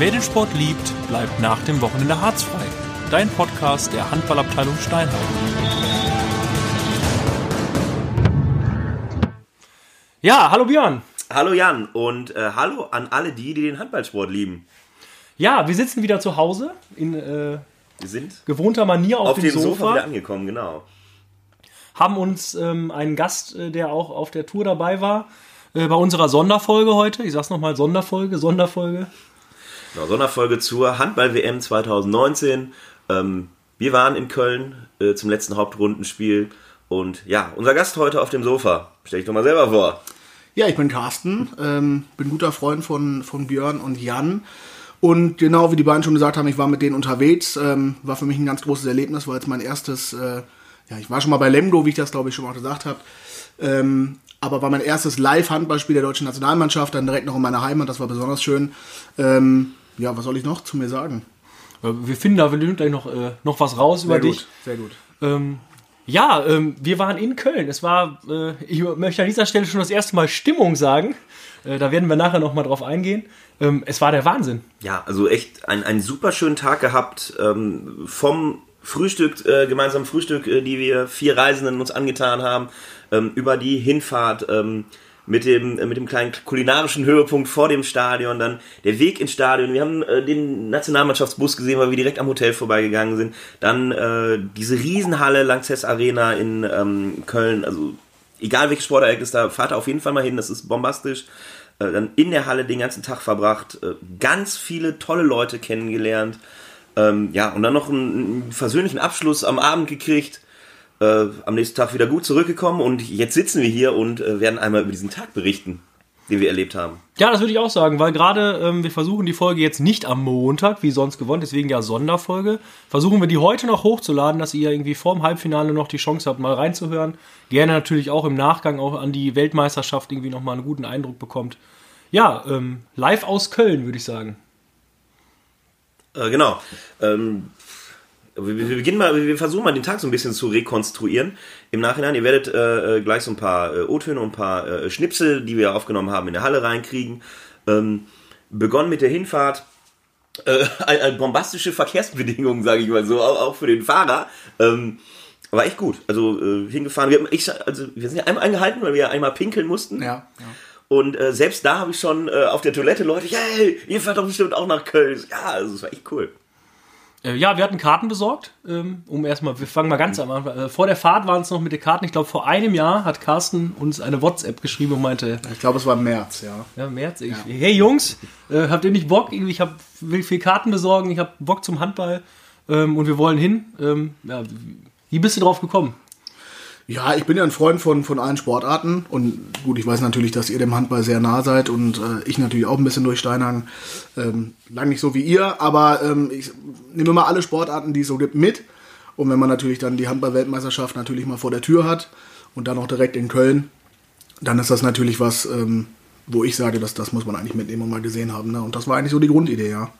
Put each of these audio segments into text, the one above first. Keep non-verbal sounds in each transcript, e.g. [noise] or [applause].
Wer den Sport liebt, bleibt nach dem Wochenende harzfrei. Dein Podcast der Handballabteilung Steinheim. Ja, hallo Björn. Hallo Jan und äh, hallo an alle die, die den Handballsport lieben. Ja, wir sitzen wieder zu Hause in äh, Wir sind gewohnter Manier auf, auf dem, dem Sofa. Sofa wieder angekommen, genau. haben uns ähm, einen Gast, äh, der auch auf der Tour dabei war, äh, bei unserer Sonderfolge heute. Ich sag's nochmal, Sonderfolge, Sonderfolge. Genau, Sonderfolge zur Handball-WM 2019. Ähm, wir waren in Köln äh, zum letzten Hauptrundenspiel und ja, unser Gast heute auf dem Sofa. Stell dich doch mal selber vor. Ja, ich bin Carsten, ähm, bin guter Freund von, von Björn und Jan. Und genau wie die beiden schon gesagt haben, ich war mit denen unterwegs. Ähm, war für mich ein ganz großes Erlebnis, war jetzt mein erstes, äh, ja, ich war schon mal bei Lemgo, wie ich das glaube ich schon mal gesagt habe. Ähm, aber war mein erstes Live-Handballspiel der deutschen Nationalmannschaft, dann direkt noch in meiner Heimat, das war besonders schön. Ähm, ja, was soll ich noch zu mir sagen? Äh, Wir finden da bestimmt gleich noch, äh, noch was raus über dich. sehr gut. Ähm, ja, ähm, wir waren in Köln. Es war, äh, ich möchte an dieser Stelle schon das erste Mal Stimmung sagen. Äh, da werden wir nachher noch mal drauf eingehen. Ähm, es war der Wahnsinn. Ja, also echt ein, einen super schönen Tag gehabt. Ähm, vom Frühstück, äh, gemeinsamen Frühstück, äh, die wir vier Reisenden uns angetan haben, ähm, über die Hinfahrt ähm, mit, dem, äh, mit dem kleinen kulinarischen Höhepunkt vor dem Stadion, dann der Weg ins Stadion. Wir haben äh, den Nationalmannschaftsbus gesehen, weil wir direkt am Hotel vorbeigegangen sind. Dann äh, diese Riesenhalle Lanxess Arena in ähm, Köln. Also egal welches Sportereignis da, fahrt auf jeden Fall mal hin. Das ist bombastisch äh, dann in der Halle den ganzen Tag verbracht, äh, ganz viele tolle Leute kennengelernt. Ähm, ja, und dann noch einen, einen versöhnlichen Abschluss am Abend gekriegt. Äh, am nächsten Tag wieder gut zurückgekommen und jetzt sitzen wir hier und äh, werden einmal über diesen Tag berichten, den wir erlebt haben. Ja, das würde ich auch sagen, weil gerade ähm, wir versuchen die Folge jetzt nicht am Montag, wie sonst gewonnen, deswegen ja Sonderfolge. Versuchen wir die heute noch hochzuladen, dass ihr irgendwie vorm Halbfinale noch die Chance habt, mal reinzuhören. Gerne natürlich auch im Nachgang auch an die Weltmeisterschaft irgendwie nochmal einen guten Eindruck bekommt. Ja, ähm, live aus Köln, würde ich sagen. Äh, genau. Ähm, wir, wir beginnen mal, wir versuchen mal den Tag so ein bisschen zu rekonstruieren. Im Nachhinein, ihr werdet äh, äh, gleich so ein paar äh, O-Töne und ein paar äh, Schnipsel, die wir aufgenommen haben, in der Halle reinkriegen. Ähm, begonnen mit der Hinfahrt. Äh, [laughs] bombastische Verkehrsbedingungen, sage ich mal so, auch, für den Fahrer. Ähm, war echt gut. Also äh, hingefahren. Wir, ich, also, wir sind ja einmal angehalten, weil wir ja einmal pinkeln mussten. Ja, ja. Und äh, selbst da habe ich schon äh, auf der Toilette Leute, hey, ihr fahrt doch bestimmt auch nach Köln. Ja, also es war echt cool. Äh, ja, wir hatten Karten besorgt, ähm, um erstmal, wir fangen mal ganz am Anfang. Äh, vor der Fahrt waren es noch mit den Karten. Ich glaube, vor einem Jahr hat Carsten uns eine WhatsApp geschrieben und meinte, Ich glaube, es war im März, ja. Ja, März. Ich, Hey Jungs, äh, habt ihr nicht Bock? Irgendwie, Ich hab, will viel Karten besorgen, ich hab Bock zum Handball ähm, und wir wollen hin. Ähm, ja, wie bist du drauf gekommen? Ja, ich bin ja ein Freund von, von allen Sportarten und gut, ich weiß natürlich, dass ihr dem Handball sehr nah seid und äh, ich natürlich auch ein bisschen durch Steinhagen. Ähm, lang nicht so wie ihr, aber ähm, ich nehme mal alle Sportarten, die es so gibt, mit. Und wenn man natürlich dann die Handball-Weltmeisterschaft natürlich mal vor der Tür hat und dann auch direkt in Köln, dann ist das natürlich was, ähm, wo ich sage, dass das muss man eigentlich mitnehmen und mal gesehen haben. Ne? Und das war eigentlich so die Grundidee, ja.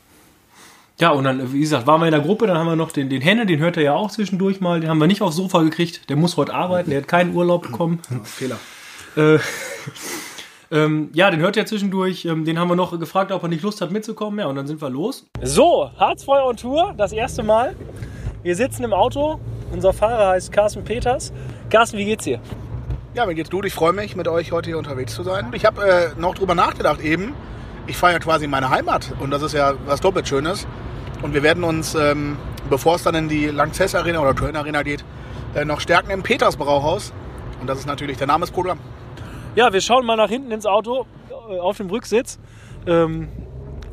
Ja, und dann, wie gesagt, waren wir in der Gruppe, dann haben wir noch den, den Henne, den hört er ja auch zwischendurch mal, den haben wir nicht aufs Sofa gekriegt, der muss heute arbeiten, der hat keinen Urlaub bekommen. ja Fehler. Äh, [laughs] ähm, ja, den hört er zwischendurch. Ähm, den haben wir noch gefragt, ob er nicht Lust hat mitzukommen. Ja, und dann sind wir los. So, Harzfeuer on Tour, das erste Mal. Wir sitzen im Auto. Unser Fahrer heißt Carsten Peters. Carsten, wie geht's dir? Ja, mir geht's gut. Ich freue mich, mit euch heute hier unterwegs zu sein. Ich habe äh, noch drüber nachgedacht eben. Ich fahre ja quasi in meine Heimat und das ist ja was doppelt Schönes. Und wir werden uns, ähm, bevor es dann in die Lanxess Arena oder Köln Arena geht, äh, noch stärken im Peters Brauhaus. Und das ist natürlich der Name des Programms. Ja, wir schauen mal nach hinten ins Auto, äh, auf dem Rücksitz. Ähm,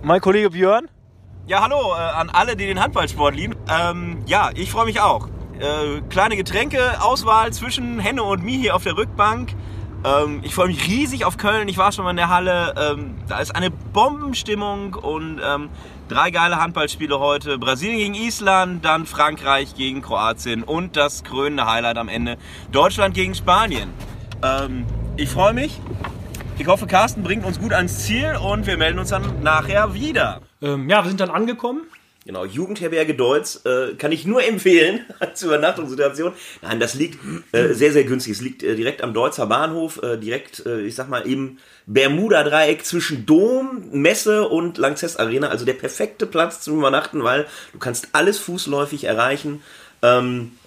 mein Kollege Björn. Ja, hallo äh, an alle, die den Handballsport lieben. Ähm, ja, ich freue mich auch. Äh, kleine Getränkeauswahl zwischen Henne und mir hier auf der Rückbank. Ähm, ich freue mich riesig auf Köln. Ich war schon mal in der Halle. Ähm, da ist eine Bombenstimmung und ähm, drei geile Handballspiele heute. Brasilien gegen Island, dann Frankreich gegen Kroatien und das krönende Highlight am Ende Deutschland gegen Spanien. Ähm, ich freue mich. Ich hoffe, Carsten bringt uns gut ans Ziel und wir melden uns dann nachher wieder. Ähm, ja, wir sind dann angekommen. Genau, Jugendherberge Deutz äh, kann ich nur empfehlen [laughs] als Übernachtungssituation. Nein, das liegt äh, sehr, sehr günstig. Es liegt äh, direkt am Deutzer Bahnhof, äh, direkt, äh, ich sag mal, im Bermuda-Dreieck zwischen Dom, Messe und Lanxess Arena. Also der perfekte Platz zum Übernachten, weil du kannst alles fußläufig erreichen. Ähm, äh,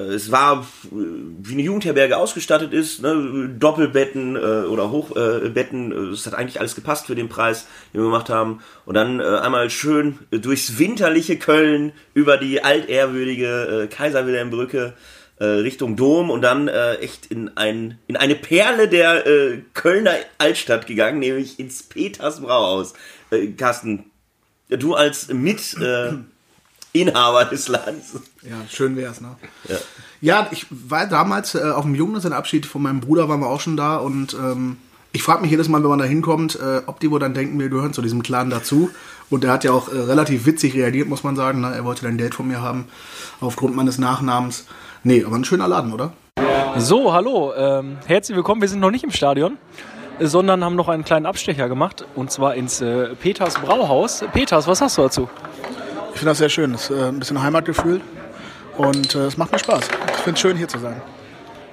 es war, äh, wie eine Jugendherberge ausgestattet ist, ne, Doppelbetten äh, oder Hochbetten, äh, es hat eigentlich alles gepasst für den Preis, den wir gemacht haben. Und dann äh, einmal schön durchs winterliche Köln über die altehrwürdige äh, Kaiser Wilhelmbrücke äh, Richtung Dom und dann äh, echt in, ein, in eine Perle der äh, Kölner Altstadt gegangen, nämlich ins Peters Brauhaus. Äh, Carsten, du als mit... Inhaber des Landes. Ja, schön wär's, ne? Ja, ja ich war damals äh, auf dem Junggesellenabschied von meinem Bruder, waren wir auch schon da und ähm, ich frage mich jedes Mal, wenn man da hinkommt, äh, ob die wohl dann denken, wir gehören zu diesem Clan dazu. Und er hat ja auch äh, relativ witzig reagiert, muss man sagen. Ne? Er wollte dann Geld von mir haben, aufgrund meines Nachnamens. Nee, aber ein schöner Laden, oder? So, hallo. Ähm, herzlich willkommen. Wir sind noch nicht im Stadion, sondern haben noch einen kleinen Abstecher gemacht. Und zwar ins äh, Peters Brauhaus. Peters, was hast du dazu? Ich finde das sehr schön. Das ist äh, ein bisschen Heimatgefühl. Und äh, es macht mir Spaß. Ich finde es schön, hier zu sein.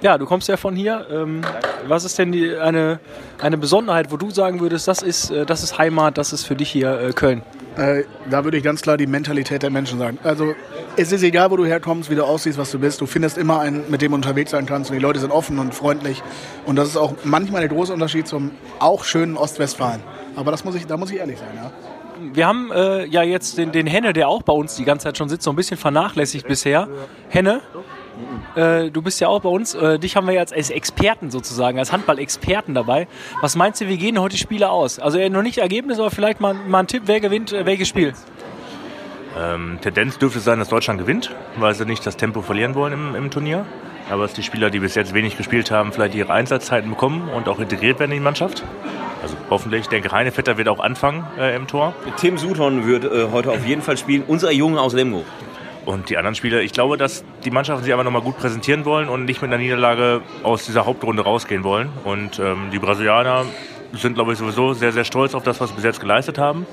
Ja, du kommst ja von hier. Ähm, was ist denn die, eine, eine Besonderheit, wo du sagen würdest, das ist, äh, das ist Heimat, das ist für dich hier äh, Köln? Äh, da würde ich ganz klar die Mentalität der Menschen sagen. Also es ist egal, wo du herkommst, wie du aussiehst, was du bist. Du findest immer einen, mit dem du unterwegs sein kannst. Und die Leute sind offen und freundlich. Und das ist auch manchmal der große Unterschied zum auch schönen Ostwestfalen. Aber das muss ich, da muss ich ehrlich sein, ja wir haben äh, ja jetzt den, den Henne, der auch bei uns die ganze Zeit schon sitzt, so ein bisschen vernachlässigt bisher. Henne, äh, du bist ja auch bei uns. Äh, dich haben wir jetzt als Experten sozusagen, als Handball-Experten dabei. Was meinst du, wie gehen heute die Spiele aus? Also noch nicht Ergebnis, aber vielleicht mal, mal ein Tipp, wer gewinnt äh, welches Spiel? Ähm, Tendenz dürfte sein, dass Deutschland gewinnt, weil sie nicht das Tempo verlieren wollen im, im Turnier. Aber dass die Spieler, die bis jetzt wenig gespielt haben, vielleicht ihre Einsatzzeiten bekommen und auch integriert werden in die Mannschaft. Also hoffentlich. Ich denke, Heinevetter wird auch anfangen äh, im Tor. Tim Sudhorn wird äh, heute auf jeden Fall spielen. Unser Junge aus Lemgo. Und die anderen Spieler, ich glaube, dass die Mannschaften sich einfach nochmal gut präsentieren wollen und nicht mit einer Niederlage aus dieser Hauptrunde rausgehen wollen. Und ähm, die Brasilianer sind, glaube ich, sowieso sehr, sehr stolz auf das, was sie bis jetzt geleistet haben.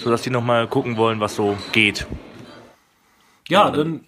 Sodass die nochmal gucken wollen, was so geht. Ja, dann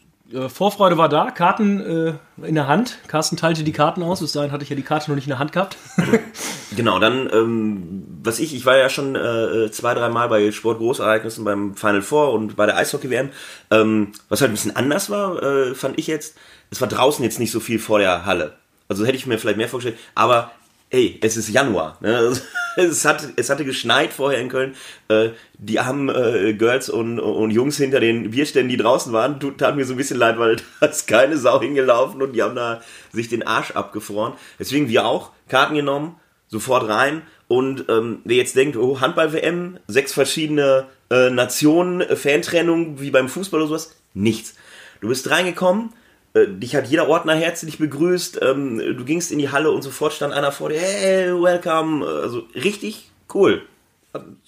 Vorfreude war da, Karten äh, in der Hand. Carsten teilte die Karten aus, bis dahin hatte ich ja die Karte noch nicht in der Hand gehabt. [laughs] genau, dann, ähm, was ich, ich war ja schon äh, zwei, drei Mal bei Sportgroßereignissen beim Final Four und bei der Eishockey-WM. Ähm, was halt ein bisschen anders war, äh, fand ich jetzt, es war draußen jetzt nicht so viel vor der Halle. Also hätte ich mir vielleicht mehr vorgestellt, aber hey, es ist Januar. Ne? [laughs] Es, hat, es hatte geschneit vorher in Köln. Äh, die armen äh, Girls und, und Jungs hinter den Bierständen, die draußen waren, tat mir so ein bisschen leid, weil [laughs] da ist keine Sau hingelaufen und die haben da sich den Arsch abgefroren. Deswegen wir auch Karten genommen, sofort rein. Und ähm, wer jetzt denkt, oh, Handball-WM, sechs verschiedene äh, Nationen, Fantrennung wie beim Fußball oder sowas, nichts. Du bist reingekommen, äh, dich hat jeder Ordner herzlich begrüßt. Ähm, du gingst in die Halle und sofort stand einer vor dir. Hey, welcome. Also richtig cool.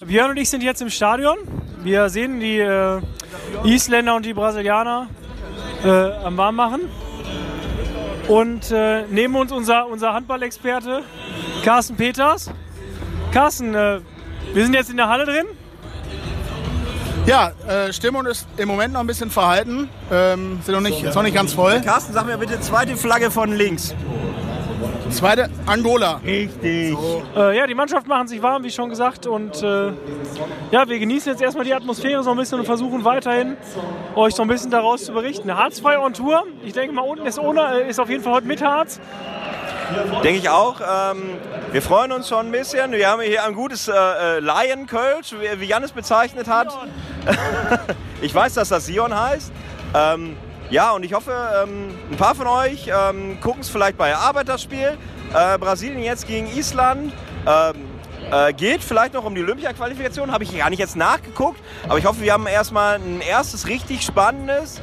Björn und ich sind jetzt im Stadion. Wir sehen die äh, Isländer und die Brasilianer äh, am Warmmachen. Und äh, neben uns unser, unser Handballexperte Carsten Peters. Carsten, äh, wir sind jetzt in der Halle drin. Ja, äh, Stimmung ist im Moment noch ein bisschen verhalten. Ähm, sind noch nicht, ist noch nicht ganz voll. Carsten, sag mir bitte zweite Flagge von links. Zweite Angola. Richtig. So. Äh, ja, die Mannschaft machen sich warm, wie schon gesagt. Und äh, ja, wir genießen jetzt erstmal die Atmosphäre so ein bisschen und versuchen weiterhin euch so ein bisschen daraus zu berichten. Harzfrei on Tour. Ich denke mal, unten ist, ohne, äh, ist auf jeden Fall heute mit Harz. Denke ich auch. Ähm, wir freuen uns schon ein bisschen. Wir haben hier ein gutes äh, äh Lion Kölsch, wie, wie Jan es bezeichnet hat. [laughs] ich weiß, dass das Sion heißt. Ähm, ja, und ich hoffe, ähm, ein paar von euch ähm, gucken es vielleicht bei Arbeit das Spiel. Äh, Brasilien jetzt gegen Island. Ähm, äh, geht vielleicht noch um die Olympia-Qualifikation, habe ich gar nicht jetzt nachgeguckt. Aber ich hoffe, wir haben erstmal ein erstes richtig spannendes,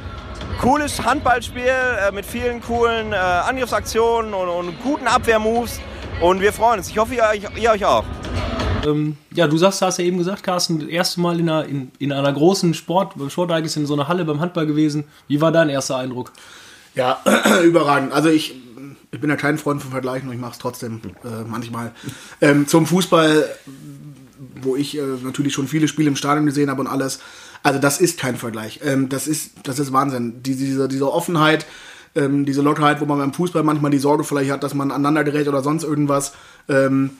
cooles Handballspiel äh, mit vielen coolen äh, Angriffsaktionen und, und, guten Abwehrmoves. Und wir freuen uns. Ich hoffe, ihr, ihr euch auch. Ähm, ja, du sagst, hast ja eben gesagt, Carsten, das erste Mal in einer, in, in einer großen Sport, Sportereignis in so einer Halle beim Handball gewesen. Wie war dein erster Eindruck? Ja, [clears throat] überragend. Also ich, ich bin ja kein Freund von Vergleichen und ich mache es trotzdem äh, manchmal. Ähm, zum Fußball, wo ich äh, natürlich schon viele Spiele im Stadion gesehen habe und alles. Also das ist kein Vergleich. Ähm, das ist, das ist Wahnsinn. Die, diese, diese Offenheit, ähm, diese Lockerheit, wo man beim Fußball manchmal die Sorge vielleicht hat, dass man aneinander gerät oder sonst irgendwas. Ähm,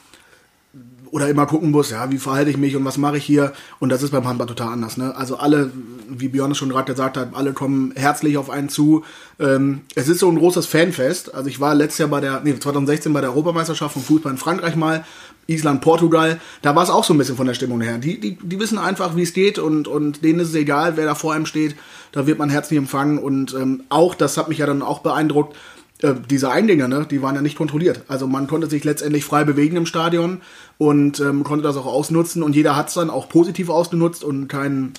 oder immer gucken muss, ja, wie verhalte ich mich und was mache ich hier. Und das ist beim Handball total anders. Ne? Also alle, wie Björn es schon gerade gesagt hat, alle kommen herzlich auf einen zu. Ähm, es ist so ein großes Fanfest. Also ich war letztes Jahr bei der, nee, 2016 bei der Europameisterschaft von Fußball in Frankreich mal, Island, Portugal. Da war es auch so ein bisschen von der Stimmung her. Die, die, die wissen einfach, wie es geht und, und denen ist es egal, wer da vor einem steht. Da wird man herzlich empfangen. Und ähm, auch, das hat mich ja dann auch beeindruckt, äh, diese Eingänge, ne, die waren ja nicht kontrolliert. Also man konnte sich letztendlich frei bewegen im Stadion und ähm, konnte das auch ausnutzen und jeder hat es dann auch positiv ausgenutzt und keinen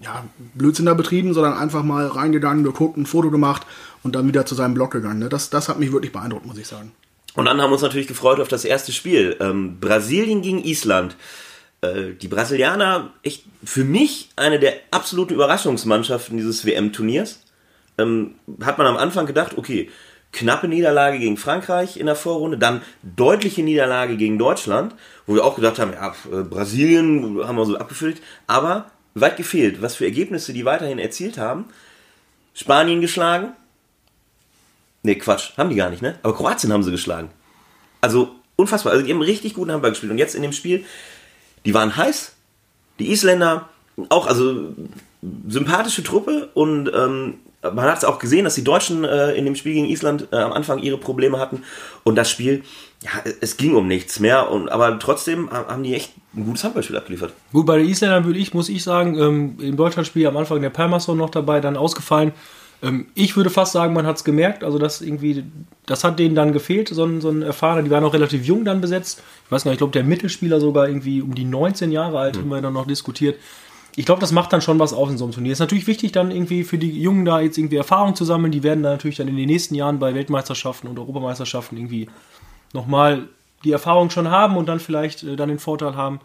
ja, Blödsinn da betrieben, sondern einfach mal reingegangen, geguckt, ein Foto gemacht und dann wieder zu seinem Blog gegangen. Ne? Das, das hat mich wirklich beeindruckt, muss ich sagen. Und dann haben wir uns natürlich gefreut auf das erste Spiel. Ähm, Brasilien gegen Island. Äh, die Brasilianer, echt für mich eine der absoluten Überraschungsmannschaften dieses WM-Turniers. Ähm, hat man am Anfang gedacht, okay, knappe Niederlage gegen Frankreich in der Vorrunde, dann deutliche Niederlage gegen Deutschland, wo wir auch gedacht haben, ja, äh, Brasilien haben wir so abgefüllt, aber weit gefehlt, was für Ergebnisse die weiterhin erzielt haben. Spanien geschlagen. Ne, Quatsch, haben die gar nicht, ne? Aber Kroatien haben sie geschlagen. Also unfassbar. Also die haben richtig guten Handball gespielt. Und jetzt in dem Spiel, die waren heiß. Die Isländer auch, also sympathische Truppe und ähm, man hat es auch gesehen, dass die Deutschen äh, in dem Spiel gegen Island äh, am Anfang ihre Probleme hatten und das Spiel, ja, es ging um nichts mehr, und, aber trotzdem haben die echt ein gutes Handballspiel abgeliefert. Gut, bei den Isländern würde ich, muss ich sagen, ähm, im Deutschlandspiel am Anfang der Palmason noch dabei, dann ausgefallen. Ähm, ich würde fast sagen, man hat es gemerkt, also das irgendwie, das hat denen dann gefehlt, so ein, so ein Erfahrener, die waren auch relativ jung dann besetzt. Ich weiß gar nicht, ich glaube, der Mittelspieler sogar irgendwie um die 19 Jahre alt, mhm. haben wir dann noch diskutiert ich glaube, das macht dann schon was aus in so einem Turnier. Ist natürlich wichtig, dann irgendwie für die Jungen da jetzt irgendwie Erfahrung zu sammeln. Die werden dann natürlich dann in den nächsten Jahren bei Weltmeisterschaften und Europameisterschaften irgendwie nochmal die Erfahrung schon haben und dann vielleicht äh, dann den Vorteil haben.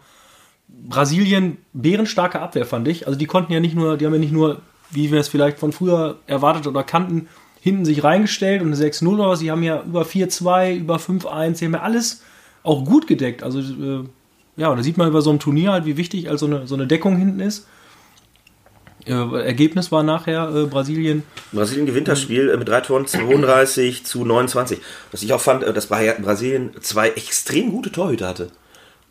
Brasilien, bärenstarke Abwehr, fand ich. Also die konnten ja nicht nur, die haben ja nicht nur, wie wir es vielleicht von früher erwartet oder kannten, hinten sich reingestellt und eine 6-0 oder was. Sie haben ja über 4-2, über 5-1, sie haben ja alles auch gut gedeckt. Also äh, ja, da sieht man über so einem Turnier halt, wie wichtig also eine, so eine Deckung hinten ist. Äh, Ergebnis war nachher äh, Brasilien. Brasilien gewinnt das Spiel äh, mit drei Toren 32 zu 29. Was ich auch fand, äh, dass Brasilien zwei extrem gute Torhüter hatte.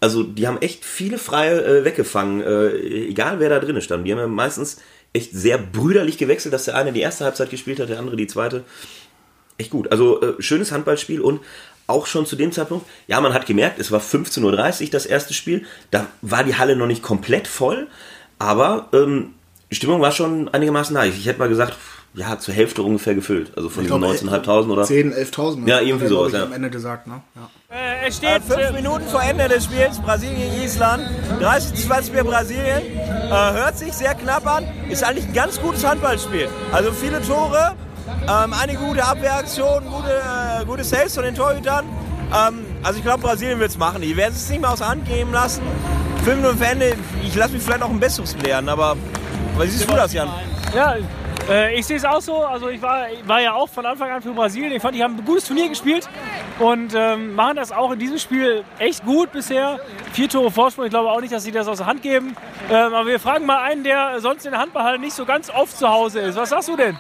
Also die haben echt viele freie äh, weggefangen, äh, egal wer da drin stand. Die haben ja meistens echt sehr brüderlich gewechselt, dass der eine die erste Halbzeit gespielt hat, der andere die zweite. Echt gut. Also schönes Handballspiel und auch schon zu dem Zeitpunkt, ja, man hat gemerkt, es war 15.30 Uhr das erste Spiel, da war die Halle noch nicht komplett voll, aber ähm, die Stimmung war schon einigermaßen nice. Ich hätte mal gesagt, ja, zur Hälfte ungefähr gefüllt, also von diesen 19.500 oder? 10, 11.000. Ja, irgendwie sowas, ja. am Ende gesagt, ne? Ja. Äh, es steht äh, fünf Minuten vor Ende des Spiels, Brasilien gegen Island, 30 zu 20 für Brasilien, äh, hört sich sehr knapp an, ist eigentlich ein ganz gutes Handballspiel. Also viele Tore, ähm, einige gute Abwehraktionen, gute, äh, gute Saves von den Torhütern. Ähm, also ich glaube, Brasilien wird es machen. Die werden es nicht mehr aus der Hand geben lassen. Fünf Minuten für Ende, ich lasse mich vielleicht auch ein Besseres belehren, aber, aber wie siehst du das, Jan? Ja, äh, ich sehe es auch so. Also ich war, war ja auch von Anfang an für Brasilien. Ich fand, die haben ein gutes Turnier gespielt und ähm, machen das auch in diesem Spiel echt gut bisher. Vier Tore Vorsprung. Ich glaube auch nicht, dass sie das aus der Hand geben. Ähm, aber wir fragen mal einen, der sonst in der Handballhalle nicht so ganz oft zu Hause ist. Was sagst du denn?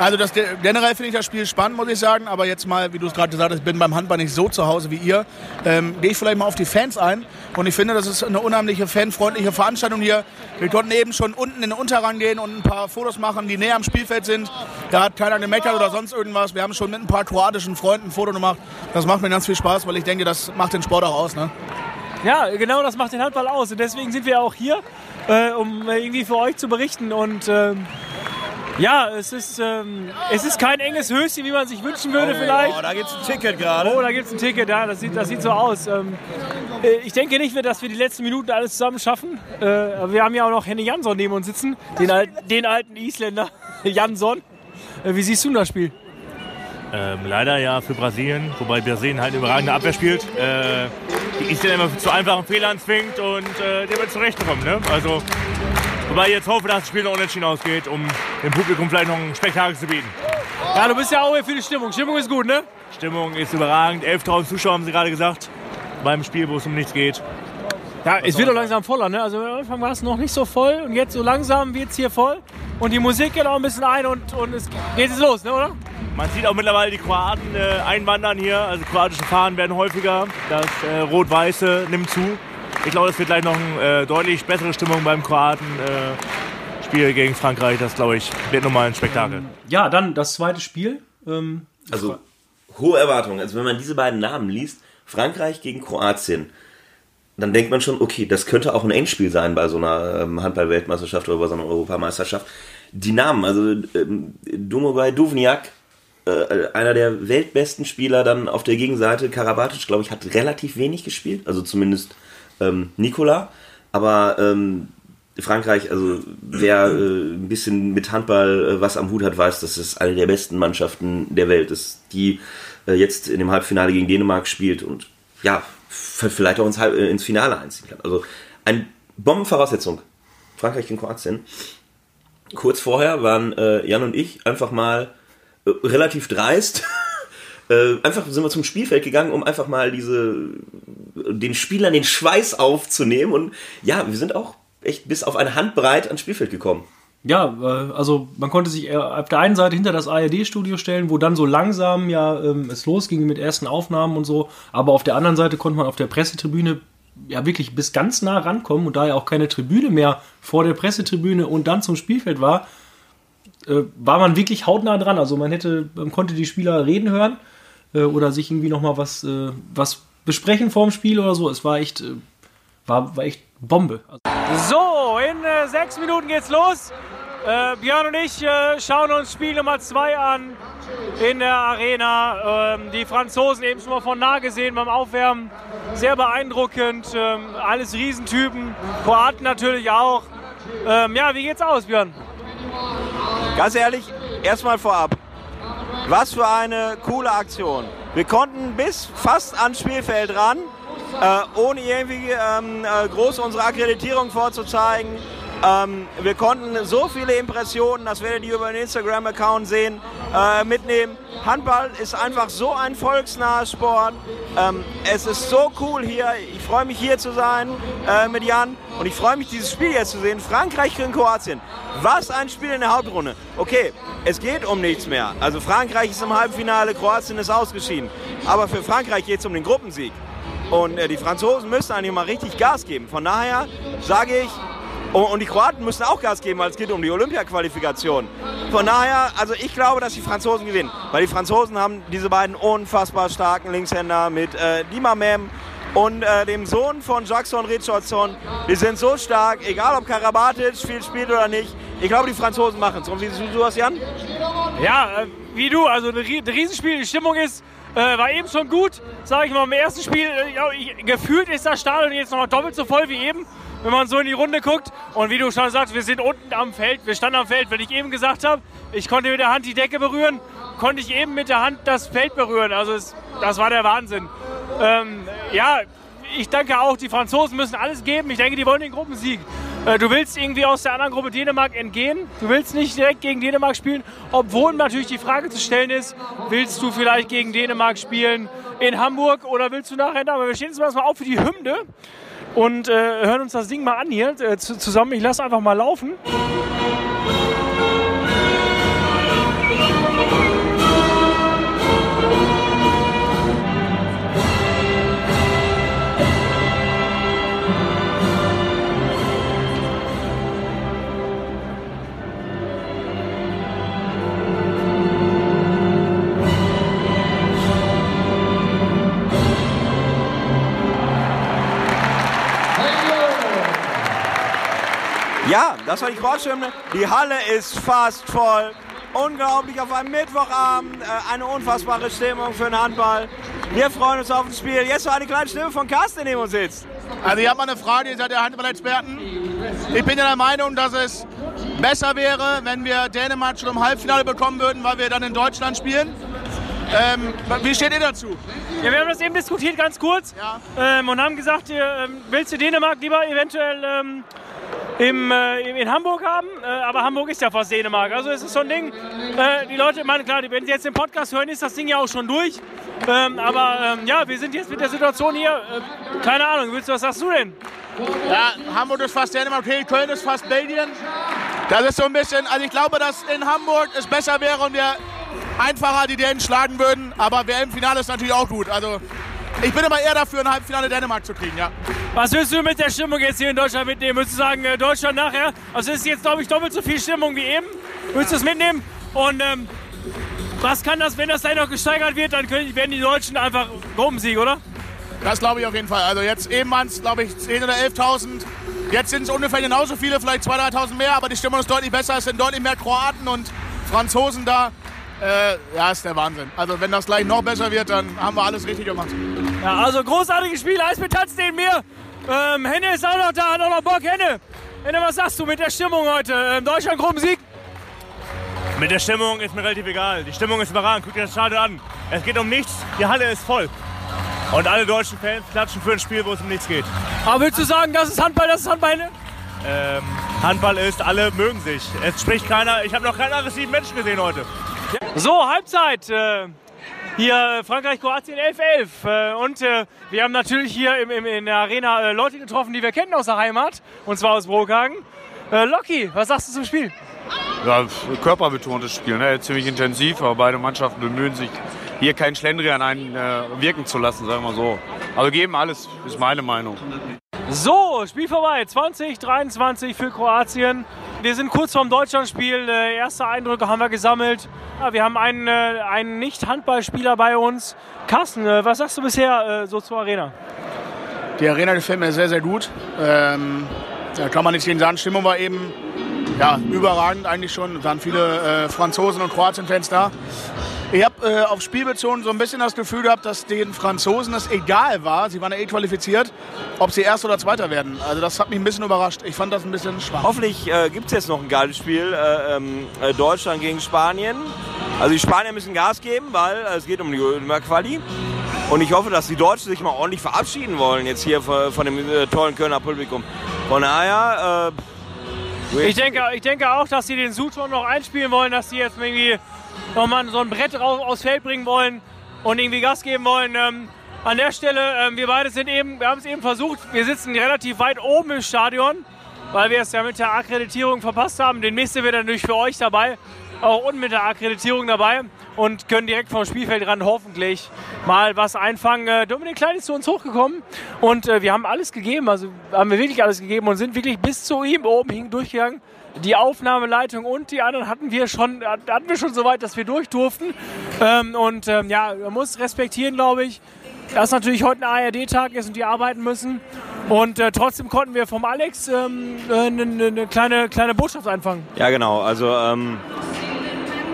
Also das, generell finde ich das Spiel spannend, muss ich sagen. Aber jetzt mal, wie du es gerade gesagt hast, ich bin beim Handball nicht so zu Hause wie ihr. Ähm, Gehe ich vielleicht mal auf die Fans ein. Und ich finde, das ist eine unheimliche, fanfreundliche Veranstaltung hier. Wir konnten eben schon unten in den Unterrang gehen und ein paar Fotos machen, die näher am Spielfeld sind. Da hat keiner gemeckert oder sonst irgendwas. Wir haben schon mit ein paar kroatischen Freunden ein Foto gemacht. Das macht mir ganz viel Spaß, weil ich denke, das macht den Sport auch aus. Ne? Ja, genau das macht den Handball aus. Und deswegen sind wir auch hier, äh, um irgendwie für euch zu berichten. Und ähm, ja, es ist, ähm, es ist kein enges Höschen, wie man sich wünschen würde oh, vielleicht. Oh, da gibt es ein Ticket gerade. Oh, da gibt es ein Ticket, ja, das sieht, das sieht so aus. Ähm, äh, ich denke nicht, dass wir die letzten Minuten alles zusammen schaffen. Äh, wir haben ja auch noch Henne Jansson neben uns sitzen, den, den alten Isländer [laughs] Jansson. Äh, wie siehst du das Spiel? Ähm, leider ja für Brasilien, wobei Brasilien halt eine überragende Abwehr spielt. Äh, die Isländer immer zu einfachen Fehlern zwingt und äh, der wird zurechtkommen. Ne? Also Wobei ich jetzt hoffe, dass das Spiel noch unentschieden ausgeht, um dem Publikum vielleicht noch ein Spektakel zu bieten. Ja, du bist ja auch hier für die Stimmung. Stimmung ist gut, ne? Stimmung ist überragend. 11.000 Zuschauer haben sie gerade gesagt. Beim Spiel, wo es um nichts geht. Ja, es wird doch langsam voller, ne? Also am Anfang war es noch nicht so voll und jetzt so langsam wird es hier voll. Und die Musik geht auch ein bisschen ein und, und es geht jetzt los, ne, oder? Man sieht auch mittlerweile die Kroaten äh, einwandern hier. Also kroatische Fahnen werden häufiger. Das äh, Rot-Weiße nimmt zu. Ich glaube, es wird gleich noch eine äh, deutlich bessere Stimmung beim Kroaten. Äh, Spiel gegen Frankreich, das glaube ich, wird nochmal ein Spektakel. Ja, dann das zweite Spiel. Ähm, Also hohe Erwartungen. Also wenn man diese beiden Namen liest, Frankreich gegen Kroatien, dann denkt man schon, okay, das könnte auch ein Endspiel sein bei so einer ähm, Handball-Weltmeisterschaft oder bei so einer Europameisterschaft. Die Namen, also ähm, Domogaj Duvniak, äh, einer der weltbesten Spieler dann auf der Gegenseite, Karabatic, glaube ich, hat relativ wenig gespielt, also zumindest ähm, Nikola, aber ähm, Frankreich, also wer äh, ein bisschen mit Handball äh, was am Hut hat, weiß, dass es eine der besten Mannschaften der Welt ist, die äh, jetzt in dem Halbfinale gegen Dänemark spielt und ja, vielleicht auch ins, Halb äh, ins Finale einziehen kann. Also eine Bombenvoraussetzung. Frankreich gegen Kroatien. Kurz vorher waren äh, Jan und ich einfach mal relativ dreist. [laughs] äh, einfach sind wir zum Spielfeld gegangen, um einfach mal diese den Spielern den Schweiß aufzunehmen und ja, wir sind auch echt bis auf eine Handbreit ans Spielfeld gekommen. Ja, äh, also man konnte sich äh, auf der einen Seite hinter das ARD-Studio stellen, wo dann so langsam ja ähm, es losging mit ersten Aufnahmen und so, aber auf der anderen Seite konnte man auf der Pressetribüne ja wirklich bis ganz nah rankommen und da ja auch keine Tribüne mehr vor der Pressetribüne und dann zum Spielfeld war, äh, war man wirklich hautnah dran. Also man hätte, man konnte die Spieler reden hören äh, oder sich irgendwie nochmal was, äh, was besprechen vorm Spiel oder so. Es war echt, äh, war, war echt Bombe. Also, So, in äh, sechs Minuten geht's los. Äh, Björn und ich schauen uns Spiel Nummer zwei an in der Arena. Ähm, die Franzosen eben schon mal von nah gesehen beim Aufwärmen. Sehr beeindruckend. Ähm, alles Riesentypen. Kroaten natürlich auch. Ähm, ja, wie geht's aus, Björn? Ganz ehrlich, erstmal vorab. Was für eine coole Aktion. Wir konnten bis fast ans Spielfeld ran, äh, ohne irgendwie ähm, äh, groß unsere Akkreditierung vorzuzeigen. Ähm, wir konnten so viele Impressionen, das werdet ihr über den Instagram-Account sehen, äh, mitnehmen. Handball ist einfach so ein volksnaher Sport. Ähm, es ist so cool hier. Ich freue mich hier zu sein äh, mit Jan und ich freue mich dieses Spiel jetzt zu sehen. Frankreich gegen Kroatien. Was ein Spiel in der Hauptrunde. Okay, es geht um nichts mehr. Also Frankreich ist im Halbfinale, Kroatien ist ausgeschieden. Aber für Frankreich geht es um den Gruppensieg. Und äh, die Franzosen müssen eigentlich mal richtig Gas geben. Von daher sage ich, und, und die Kroaten müssen auch Gas geben, weil es geht um die Olympia-Qualifikation. Von daher, also ich glaube, dass die Franzosen gewinnen. Weil die Franzosen haben diese beiden unfassbar starken Linkshänder mit äh, Dimamem und äh, dem Sohn von Jackson Richardson. Die sind so stark, egal ob Karabatic viel spielt oder nicht. Ich glaube, die Franzosen machen es. Und wie siehst du das, Jan? Ja, äh, wie du, also ein Rie- ein Riesenspiel, die Stimmung ist, äh, war eben schon gut, sage ich mal, im ersten Spiel, äh, gefühlt ist das Stadion jetzt noch mal doppelt so voll wie eben, wenn man so in die Runde guckt. Und wie du schon sagst, wir sind unten am Feld, wir standen am Feld, wenn ich eben gesagt habe, ich konnte mit der Hand die Decke berühren, konnte ich eben mit der Hand das Feld berühren. Also es, das war der Wahnsinn. Ähm, ja, ich denke auch, die Franzosen müssen alles geben. Ich denke, die wollen den Gruppensieg. Äh, Du willst irgendwie aus der anderen Gruppe Dänemark entgehen. Du willst nicht direkt gegen Dänemark spielen, obwohl natürlich die Frage zu stellen ist, willst du vielleicht gegen Dänemark spielen in Hamburg oder willst du nachher da? Aber wir stehen jetzt erstmal auf für die Hymne und äh, hören uns das Ding mal an hier äh, zu, zusammen. Ich lasse einfach mal laufen. Ja, das war die Hymne. Die Halle ist fast voll. Unglaublich auf einem Mittwochabend. Äh, eine unfassbare Stimmung für den Handball. Wir freuen uns auf das Spiel. Jetzt noch eine kleine Stimme von Carsten, neben uns sitzt. Also ich habe mal eine Frage, ihr seid ja Handball-Experten. Ich bin ja der Meinung, dass es besser wäre, wenn wir Dänemark schon im Halbfinale bekommen würden, weil wir dann in Deutschland spielen. Ähm, wie steht ihr dazu? Ja, wir haben das eben diskutiert ganz kurz Ja. ähm, und haben gesagt, äh, ähm, willst du Dänemark lieber eventuell ähm, im, äh, in Hamburg haben, äh, aber Hamburg ist ja fast Dänemark. Also es ist so ein Ding, äh, die Leute, ich meine, klar, wenn sie jetzt den Podcast hören, ist das Ding ja auch schon durch. Ähm, aber ähm, ja, wir sind jetzt mit der Situation hier, äh, keine Ahnung, willst du, was sagst du denn? Ja, Hamburg ist fast Dänemark, okay, Köln ist fast Belgien. Das ist so ein bisschen, also ich glaube, dass in Hamburg es besser wäre und wir einfacher die Dänen schlagen würden, aber WM-Finale ist natürlich auch gut. Also ich bin aber eher dafür, ein Halbfinale Dänemark zu kriegen, ja. Was willst du mit der Stimmung jetzt hier in Deutschland mitnehmen? Würdest du sagen, äh, Deutschland nachher? Also es ist jetzt, glaube ich, doppelt so viel Stimmung wie eben. Würdest du es mitnehmen? Und ähm, was kann das, wenn das dann noch gesteigert wird, dann können, werden die Deutschen einfach Gruppensieg, oder? Das glaube ich auf jeden Fall. Also jetzt eben waren es, glaube ich, 10.000 oder 11.000. Jetzt sind es ungefähr genauso viele, vielleicht 2.000, 3.000 mehr, aber die Stimmung ist deutlich besser. Es sind deutlich mehr Kroaten und Franzosen da. Äh, ja, ist der Wahnsinn. Also wenn das gleich noch besser wird, dann haben wir alles richtig gemacht. Ja, also großartiges Spiel, Eismetall den mir. Ähm, Henne ist auch noch da, hat auch noch Bock. Henne, Henne, was sagst du mit der Stimmung heute? Ähm, Deutschland Gruppensieg? Mit der Stimmung ist mir relativ egal. Die Stimmung ist überragend. Guck dir das Stadion an. Es geht um nichts. Die Halle ist voll. Und alle deutschen Fans klatschen für ein Spiel, wo es um nichts geht. Aber willst du sagen, das ist Handball, das ist Handball? Henne? Ähm, Handball ist, alle mögen sich. Es spricht keiner. Ich habe noch keinen aggressiven Menschen gesehen heute. So, Halbzeit. Äh, hier Frankreich, Kroatien 11-11. Äh, und äh, wir haben natürlich hier in der Arena Leute getroffen, die wir kennen aus der Heimat. Und zwar aus Brokhagen. Loki, was sagst du zum Spiel? Ja, körperbetontes Spiel, ne? ziemlich intensiv, aber beide Mannschaften bemühen sich, hier keinen Schlendrian äh, wirken zu lassen, sagen wir so. Also geben alles, ist meine Meinung. So, Spiel vorbei. 2023 für Kroatien. Wir sind kurz vorm Deutschlandspiel. Äh, erste Eindrücke haben wir gesammelt. Ja, wir haben einen, äh, einen Nicht-Handballspieler bei uns. Carsten, äh, was sagst du bisher äh, so zur Arena? Die Arena gefällt mir sehr, sehr gut. Ähm, da kann man nicht gegen sagen. Stimmung war eben ja, überragend eigentlich schon. Es waren viele äh, Franzosen und Kroatien-Fans da. Ich habe äh, aufs Spiel bezogen so ein bisschen das Gefühl gehabt, dass den Franzosen es egal war, sie waren ja eh qualifiziert, ob sie Erster oder Zweiter werden. Also das hat mich ein bisschen überrascht. Ich fand das ein bisschen schwach. Hoffentlich äh, gibt es jetzt noch ein geiles Spiel. Äh, ähm, äh, Deutschland gegen Spanien. Also die Spanier müssen Gas geben, weil äh, es geht um die um Quali. Und ich hoffe, dass die Deutschen sich mal ordentlich verabschieden wollen jetzt hier von, von dem äh, tollen Kölner Publikum. Von daher, äh, Ich denke, ich denke auch, dass sie den Sutton noch einspielen wollen, dass sie jetzt irgendwie nochmal so ein Brett raus, aufs Feld bringen wollen und irgendwie Gas geben wollen. Ähm, an der Stelle, ähm, wir beide sind eben, wir haben es eben versucht, wir sitzen relativ weit oben im Stadion, weil wir es ja mit der Akkreditierung verpasst haben. Demnächst sind wir dann natürlich für euch dabei, auch unten mit der Akkreditierung dabei und können direkt vom Spielfeld ran hoffentlich mal was einfangen. Äh, Dominik Klein ist zu uns hochgekommen und äh, wir haben alles gegeben, also haben wir wirklich alles gegeben und sind wirklich bis zu ihm oben hin durchgegangen. Die Aufnahmeleitung und die anderen hatten wir schon, hatten wir schon so weit, dass wir durch durften. Ähm, und ähm, ja, man muss respektieren, glaube ich, dass natürlich heute ein ARD-Tag ist und die arbeiten müssen. Und äh, trotzdem konnten wir vom Alex ähm, eine äh, ne kleine, kleine Botschaft einfangen. ja genau. Also ähm,